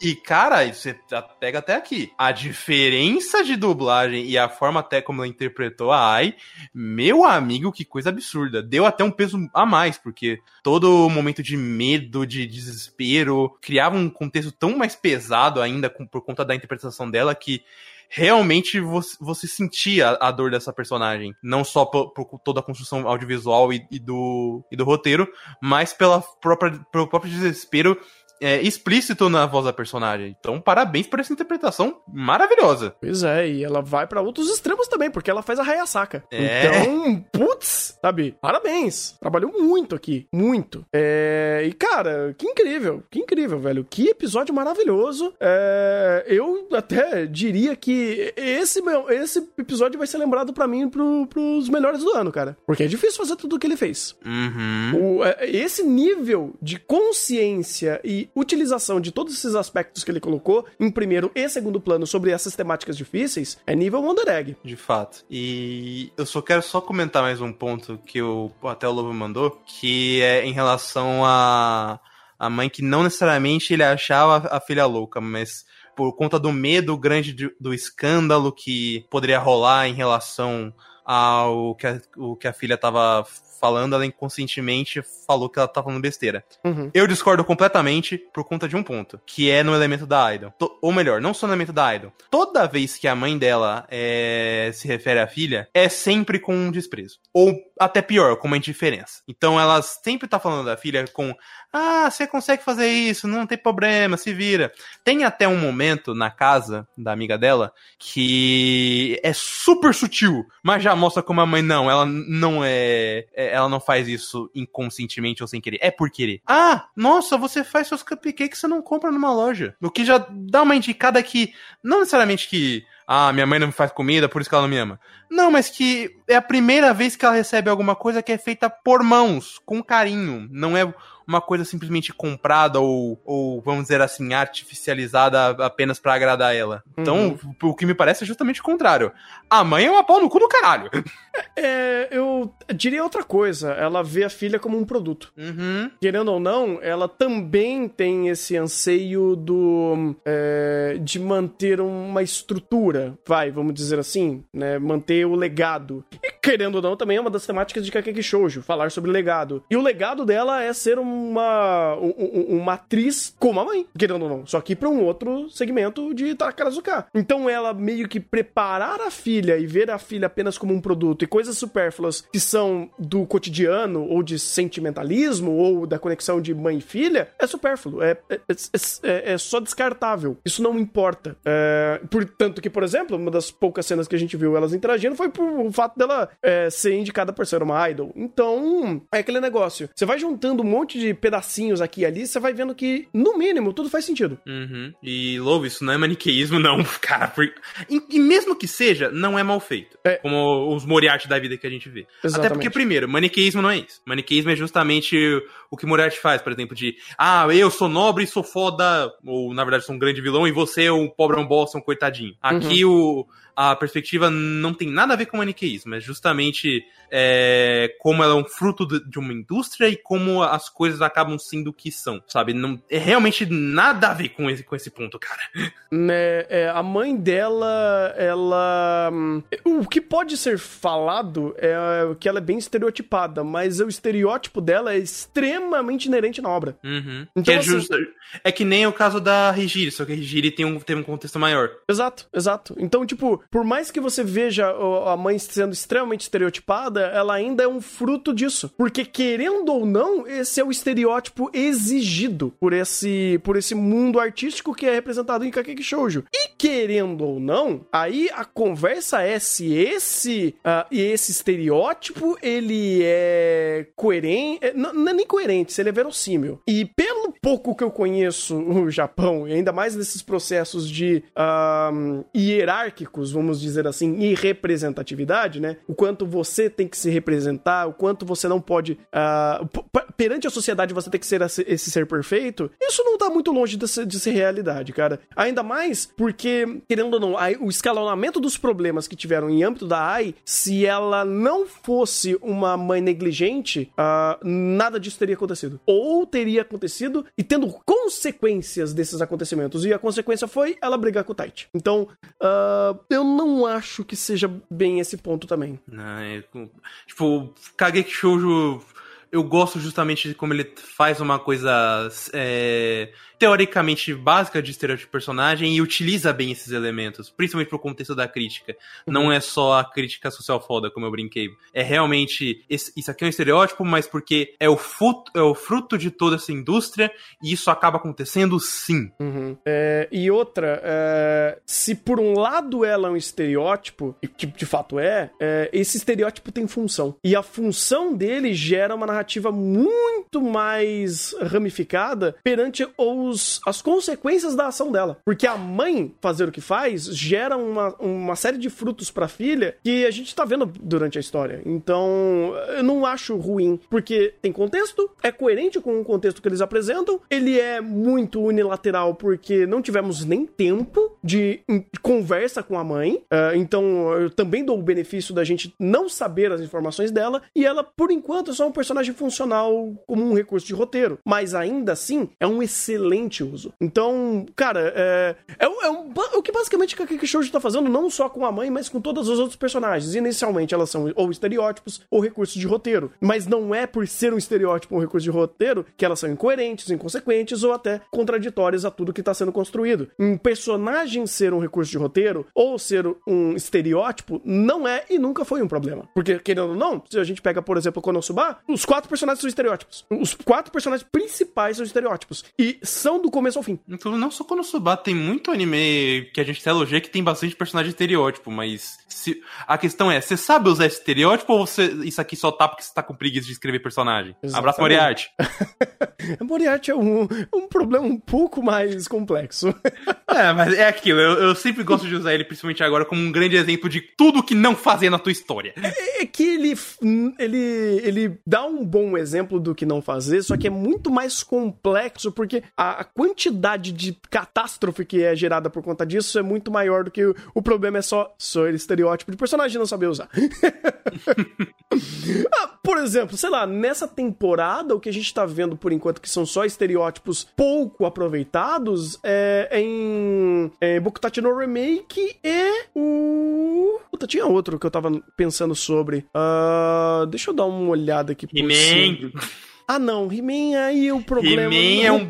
E, cara, você pega até aqui. A diferença de dublagem e a forma até como ela interpretou a Ai, meu amigo, que coisa absurda. Deu até um peso a mais, porque todo momento de medo, de desespero, criava um contexto tão mais pesado ainda por conta da interpretação dela que realmente você, sentia a dor dessa personagem. Não só por, por toda a construção audiovisual e, e, do, e do roteiro, mas pela própria, pelo próprio desespero é, explícito na voz da personagem. Então, parabéns por essa interpretação maravilhosa. Pois é, e ela vai para outros extremos também, porque ela faz a Hayasaka. É. Então, putz, sabe? Parabéns. Trabalhou muito aqui, muito. É, e cara, que incrível, que incrível, velho. Que episódio maravilhoso. É, eu até diria que esse, meu, esse episódio vai ser lembrado para mim pro, pros melhores do ano, cara. Porque é difícil fazer tudo o que ele fez. Uhum. O, é, esse nível de consciência e utilização de todos esses aspectos que ele colocou em primeiro e segundo plano sobre essas temáticas difíceis é nível Wonder Egg. De fato. E eu só quero só comentar mais um ponto que o, até o Lobo mandou, que é em relação a a mãe que não necessariamente ele achava a filha louca, mas por conta do medo grande de, do escândalo que poderia rolar em relação ao que a, o que a filha estava falando, ela inconscientemente falou que ela tá falando besteira. Uhum. Eu discordo completamente por conta de um ponto, que é no elemento da Idol. Ou melhor, não só no elemento da Idol. Toda vez que a mãe dela é, se refere à filha, é sempre com um desprezo. Ou até pior, com uma indiferença. Então ela sempre tá falando da filha com ah, você consegue fazer isso, não tem problema, se vira. Tem até um momento na casa da amiga dela que é super sutil, mas já mostra como a mãe não, ela não é, é, ela não faz isso inconscientemente ou sem querer, é por querer. Ah, nossa, você faz seus cupcakes você não compra numa loja. O que já dá uma indicada que não necessariamente que ah, minha mãe não me faz comida, por isso que ela não me ama. Não, mas que é a primeira vez que ela recebe alguma coisa que é feita por mãos, com carinho. Não é uma coisa simplesmente comprada ou, ou vamos dizer assim, artificializada apenas para agradar ela. Então, uhum. o que me parece é justamente o contrário. A mãe é uma pau no cu do caralho. É, eu diria outra coisa. Ela vê a filha como um produto. Uhum. Querendo ou não, ela também tem esse anseio do é, de manter uma estrutura, vai, vamos dizer assim, né? Manter ter o legado. E querendo ou não, também é uma das temáticas de Kakeki Shoujo, falar sobre legado. E o legado dela é ser uma um, uma atriz como a mãe, querendo ou não, só que para um outro segmento de Takarazuka. Então ela meio que preparar a filha e ver a filha apenas como um produto e coisas supérfluas que são do cotidiano ou de sentimentalismo ou da conexão de mãe e filha é supérfluo, é, é, é, é só descartável. Isso não importa. É, portanto que, por exemplo, uma das poucas cenas que a gente viu elas interagindo foi por o fato dela é, ser indicada por ser uma idol. Então, é aquele negócio. Você vai juntando um monte de pedacinhos aqui e ali, você vai vendo que, no mínimo, tudo faz sentido. Uhum. E, Lobo, isso não é maniqueísmo, não, cara. E, e, mesmo que seja, não é mal feito. É. Como os Moriarty da vida que a gente vê. Exatamente. Até porque, primeiro, maniqueísmo não é isso. Maniqueísmo é justamente o que Moriarty faz, por exemplo, de ah, eu sou nobre e sou foda, ou na verdade sou um grande vilão, e você é um pobre um bosta, um coitadinho. Aqui uhum. o a perspectiva não tem nada a ver com maniqueísmo, é justamente é, como ela é um fruto de uma indústria e como as coisas acabam sendo o que são, sabe? Não, é realmente nada a ver com esse, com esse ponto, cara. Né, é, a mãe dela, ela. O que pode ser falado é que ela é bem estereotipada, mas o estereótipo dela é extremamente inerente na obra. Uhum. Então, é, assim... justo, é que nem o caso da Rigiri, só que a Rigiri tem um, tem um contexto maior. Exato, exato. Então, tipo, por mais que você veja a mãe sendo extremamente estereotipada, ela ainda é um fruto disso. Porque, querendo ou não, esse é o estereótipo exigido por esse, por esse mundo artístico que é representado em Kakeki Shoujo. E, querendo ou não, aí a conversa é se esse, uh, esse estereótipo, ele é coerente, é, não, não é nem coerente, se ele é verossímil. E pelo pouco que eu conheço o Japão, e ainda mais nesses processos de uh, hierárquicos, vamos dizer assim, e representatividade, né? O quanto você tem que se representar, o quanto você não pode. Uh, perante a sociedade você tem que ser esse ser perfeito, isso não tá muito longe de ser, de ser realidade, cara. Ainda mais porque, querendo ou não, o escalonamento dos problemas que tiveram em âmbito da AI, se ela não fosse uma mãe negligente, uh, nada disso teria acontecido. Ou teria acontecido e tendo consequências desses acontecimentos. E a consequência foi ela brigar com o Tite. Então, uh, eu não acho que seja bem esse ponto também. Não, tipo, Kageki Shoujo eu gosto justamente de como ele faz uma coisa é, teoricamente básica de estereótipo de personagem e utiliza bem esses elementos, principalmente pro contexto da crítica. Uhum. Não é só a crítica social foda, como eu brinquei. É realmente, esse, isso aqui é um estereótipo, mas porque é o, fruto, é o fruto de toda essa indústria e isso acaba acontecendo sim. Uhum. É, e outra, é, se por um lado ela é um estereótipo, e que de fato é, é, esse estereótipo tem função. E a função dele gera uma narrativa muito mais ramificada perante os os, as consequências da ação dela. Porque a mãe fazer o que faz gera uma, uma série de frutos pra filha que a gente tá vendo durante a história. Então, eu não acho ruim, porque tem contexto, é coerente com o contexto que eles apresentam, ele é muito unilateral porque não tivemos nem tempo de, conversa com a mãe. Uh, então, eu também dou o benefício da gente não saber as informações dela, e ela, por enquanto, é só um personagem funcional como um recurso de roteiro. Mas ainda assim, é um excelente uso. Então, cara, é, é, é, um, é o que basicamente a Kiki Shoujo tá fazendo, não só com a mãe, mas com todos os outros personagens. Inicialmente, elas são ou estereótipos ou recursos de roteiro. Mas não é por ser um estereótipo ou um recurso de roteiro que elas são incoerentes, inconsequentes ou até contraditórias a tudo que tá sendo construído. Um personagem ser um recurso de roteiro ou ser um estereótipo não é e nunca foi um problema. Porque, querendo ou não, se a gente pega, por exemplo, Konosuba, os quatro personagens são estereótipos. Os quatro personagens principais são estereótipos. E do começo ao fim. Então, não só Konosuba, tem muito anime que a gente até elogia que tem bastante personagem estereótipo, mas se... a questão é, você sabe usar esse estereótipo ou você... isso aqui só tá porque você tá com preguiça de escrever personagem? Exatamente. Abraço, Moriarty. Moriarty é um, um problema um pouco mais complexo. é, mas é aquilo, eu, eu, sempre gosto de usar ele, principalmente agora, como um grande exemplo de tudo que não fazer na tua história. É, é que ele, ele, ele dá um bom exemplo do que não fazer, só que é muito mais complexo, porque a, a quantidade de catástrofe que é gerada por conta disso é muito maior do que o, o problema é só, ele estereótipo de personagem não saber usar. ah, por exemplo, sei lá, nessa temporada o que a gente tá vendo por enquanto que são só estereótipos pouco aproveitados é, é em tem é, Bokutachi no Remake e o... Puta, tinha outro que eu tava pensando sobre. Uh, deixa eu dar uma olhada aqui He-Man. Ah, não, He-Man aí o problema. He-Man é, um,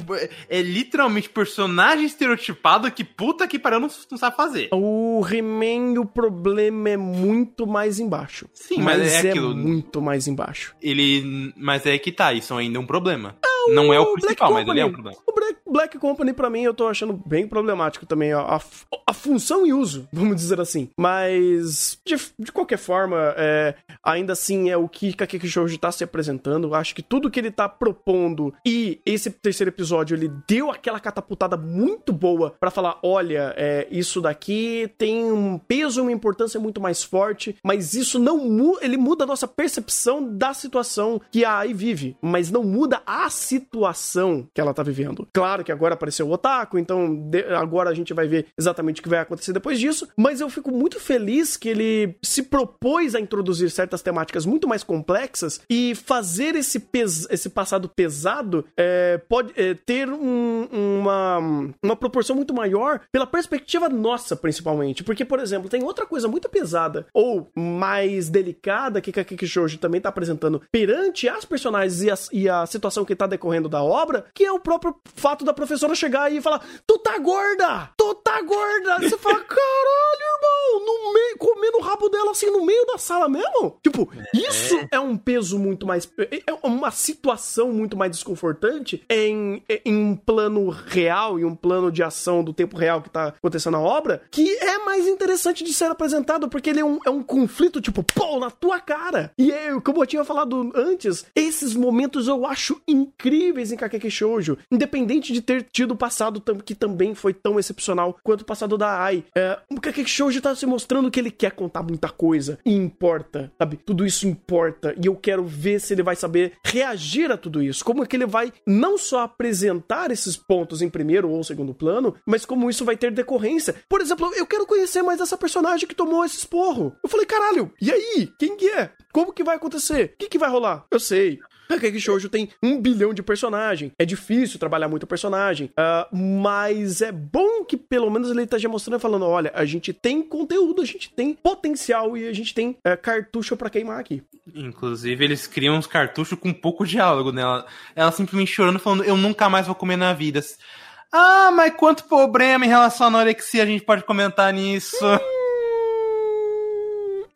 é literalmente personagem estereotipado que puta que pariu não, não sabe fazer. O He-Man, o problema é muito mais embaixo. Sim, mas, mas é, é aquilo. muito mais embaixo. Ele. Mas é que tá, isso ainda é um problema. Não é o principal, mas ele é um problema. O Black, Black Company, pra mim, eu tô achando bem problemático também. A, a, a função e uso, vamos dizer assim. Mas, de, de qualquer forma, é, ainda assim é o que Kakeki Shoujo tá se apresentando. Acho que tudo que ele tá propondo e esse terceiro episódio, ele deu aquela catapultada muito boa para falar: olha, é, isso daqui tem um peso e uma importância muito mais forte, mas isso não muda, ele muda a nossa percepção da situação que a Ai vive, mas não muda a situação que ela tá vivendo. Claro que agora apareceu o Otaku, então de, agora a gente vai ver exatamente o que vai acontecer depois disso, mas eu fico muito feliz que ele se propôs a introduzir certas temáticas muito mais complexas e fazer esse, pes, esse passado pesado é, pode é, ter um, uma, uma proporção muito maior pela perspectiva nossa, principalmente. Porque, por exemplo, tem outra coisa muito pesada ou mais delicada que Kakeki Shoujo também tá apresentando perante as personagens e a, e a situação que tá decorrendo da obra, que é o próprio fato da professora chegar e falar: Tu tá gorda! Tu tá gorda! Você fala, caralho, no meio, comendo o rabo dela assim no meio da sala mesmo? Tipo, é. isso é um peso muito mais. É uma situação muito mais desconfortante em, em um plano real e um plano de ação do tempo real que tá acontecendo na obra, que é mais interessante de ser apresentado, porque ele é um, é um conflito, tipo, pô, na tua cara. E é, como eu tinha falado antes, esses momentos eu acho incríveis em Kakeki Shoujo, independente de ter tido o passado que também foi tão excepcional quanto o passado da Ai. É, o Kakeki Shoujo tá se mostrando que ele quer contar muita coisa e importa, sabe? Tudo isso importa e eu quero ver se ele vai saber reagir a tudo isso. Como é que ele vai não só apresentar esses pontos em primeiro ou segundo plano, mas como isso vai ter decorrência. Por exemplo, eu quero conhecer mais essa personagem que tomou esse esporro. Eu falei, caralho, e aí? Quem que é? Como que vai acontecer? O que, que vai rolar? Eu sei. Kakeki Shoujo tem um bilhão de personagem. É difícil trabalhar muito personagem. Uh, mas é bom que pelo menos ele esteja mostrando falando: olha, a gente tem conteúdo, a gente tem potencial e a gente tem uh, cartucho para queimar aqui. Inclusive, eles criam uns cartuchos com pouco diálogo, né? Ela, ela simplesmente chorando, falando: eu nunca mais vou comer na vida. Ah, mas quanto problema em relação à anorexia a gente pode comentar nisso? Hum.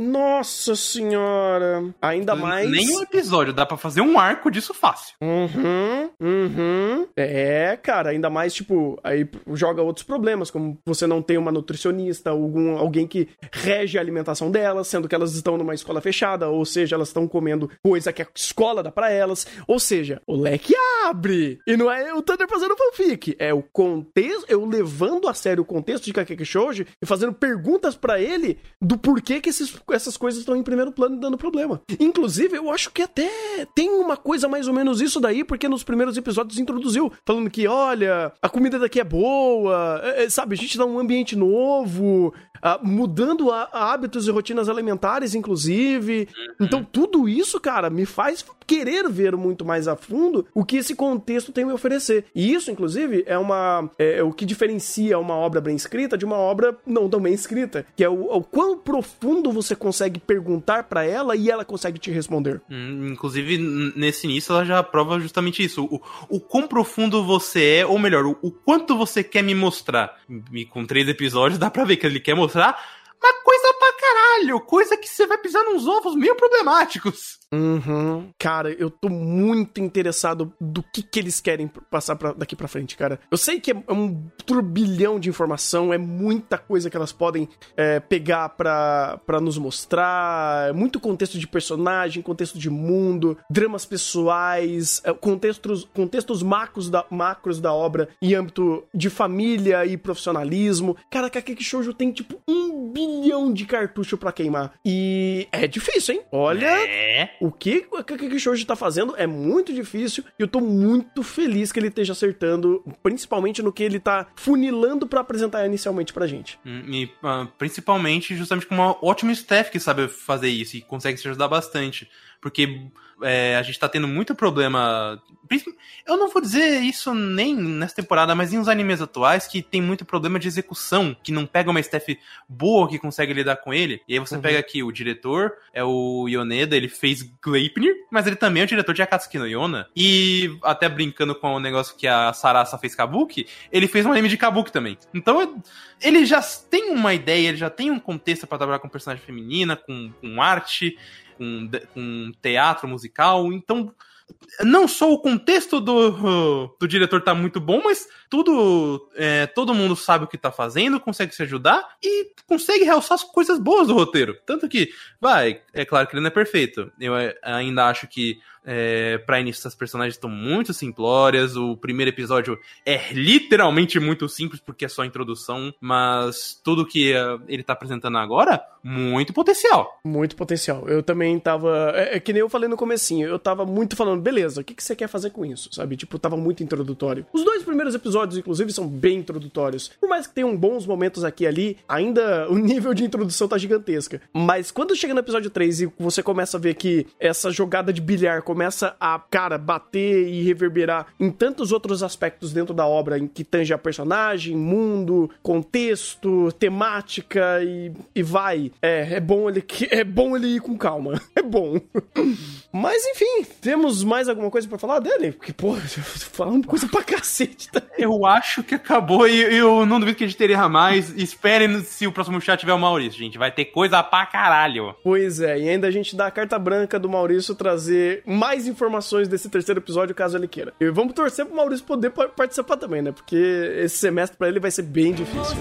Nossa senhora. Ainda mais. Nem um episódio, dá para fazer um arco disso fácil. Uhum, uhum. É, cara, ainda mais, tipo, aí joga outros problemas, como você não tem uma nutricionista, algum, alguém que rege a alimentação delas, sendo que elas estão numa escola fechada, ou seja, elas estão comendo coisa que a escola dá para elas. Ou seja, o leque abre. E não é o Thunder fazendo fanfic, é o contexto, eu levando a sério o contexto de Kakeki Shoujo e fazendo perguntas para ele do porquê que esses essas coisas estão em primeiro plano e dando problema. Inclusive, eu acho que até tem uma coisa mais ou menos isso daí, porque nos primeiros episódios introduziu, falando que, olha, a comida daqui é boa, é, é sabe, a gente dá um ambiente novo, Uh, mudando a, a hábitos e rotinas alimentares, inclusive. Uhum. Então, tudo isso, cara, me faz querer ver muito mais a fundo o que esse contexto tem a me oferecer. E isso, inclusive, é uma é, é o que diferencia uma obra bem escrita de uma obra não tão bem escrita, que é o, o quão profundo você consegue perguntar para ela e ela consegue te responder. Hum, inclusive, nesse início, ela já prova justamente isso. O, o quão profundo você é, ou melhor, o, o quanto você quer me mostrar. E com três episódios, dá pra ver que ele quer mostrar mostrar uma coisa caralho, coisa que você vai pisar nos ovos meio problemáticos. Uhum. Cara, eu tô muito interessado do que que eles querem passar pra, daqui pra frente, cara. Eu sei que é, é um turbilhão de informação, é muita coisa que elas podem é, pegar pra, nos mostrar, é muito contexto de personagem, contexto de mundo, dramas pessoais, é, contextos, contextos macros da, macros da obra em âmbito de família e profissionalismo. Cara, Kakeki Shoujo tem, tipo, um bilhão de cartucho pra queimar. E é difícil, hein? Olha... É o que o Kakeki Shoujo tá fazendo é muito difícil e eu tô muito feliz que ele esteja acertando, principalmente no que ele tá funilando para apresentar inicialmente pra gente. Hum, e uh, principalmente justamente com uma ótima staff que sabe fazer isso e consegue se ajudar bastante. Porque é, a gente tá tendo muito problema. Eu não vou dizer isso nem nessa temporada, mas em uns animes atuais que tem muito problema de execução, que não pega uma staff boa que consegue lidar com ele. E aí você uhum. pega aqui o diretor, é o Yoneda, ele fez Gleipnir, mas ele também é o diretor de Akatsuki no Yona. E até brincando com o negócio que a Sarasa fez Kabuki, ele fez um anime de Kabuki também. Então ele já tem uma ideia, ele já tem um contexto para trabalhar com personagem feminina, com, com arte com, com teatro musical, então não só o contexto do, do diretor tá muito bom, mas tudo. É, todo mundo sabe o que tá fazendo, consegue se ajudar e consegue realçar as coisas boas do roteiro. Tanto que, vai, é claro que ele não é perfeito. Eu é, ainda acho que é, pra início, as personagens estão muito simplórias. O primeiro episódio é literalmente muito simples, porque é só introdução. Mas tudo que uh, ele tá apresentando agora, muito potencial. Muito potencial. Eu também tava. É, é, que nem eu falei no comecinho. Eu tava muito falando, beleza, o que, que você quer fazer com isso? Sabe? Tipo, tava muito introdutório. Os dois primeiros episódios, inclusive, são bem introdutórios. Por mais que tenham bons momentos aqui e ali, ainda o nível de introdução tá gigantesca. Mas quando chega no episódio 3 e você começa a ver que essa jogada de bilhar começa a, cara, bater e reverberar em tantos outros aspectos dentro da obra em que tange a personagem, mundo, contexto, temática e, e vai. É, é bom ele é bom ele ir com calma. É bom. Mas enfim, temos mais alguma coisa para falar dele? Porque, pô, falando coisa pra cacete. Tá? Eu acho que acabou e eu não duvido que a gente teria mais. Esperem se o próximo chat tiver o Maurício, gente. Vai ter coisa pra caralho. Pois é, e ainda a gente dá a carta branca do Maurício trazer mais mais informações desse terceiro episódio, caso ele queira. E vamos torcer pro Maurício poder participar também, né? Porque esse semestre para ele vai ser bem difícil.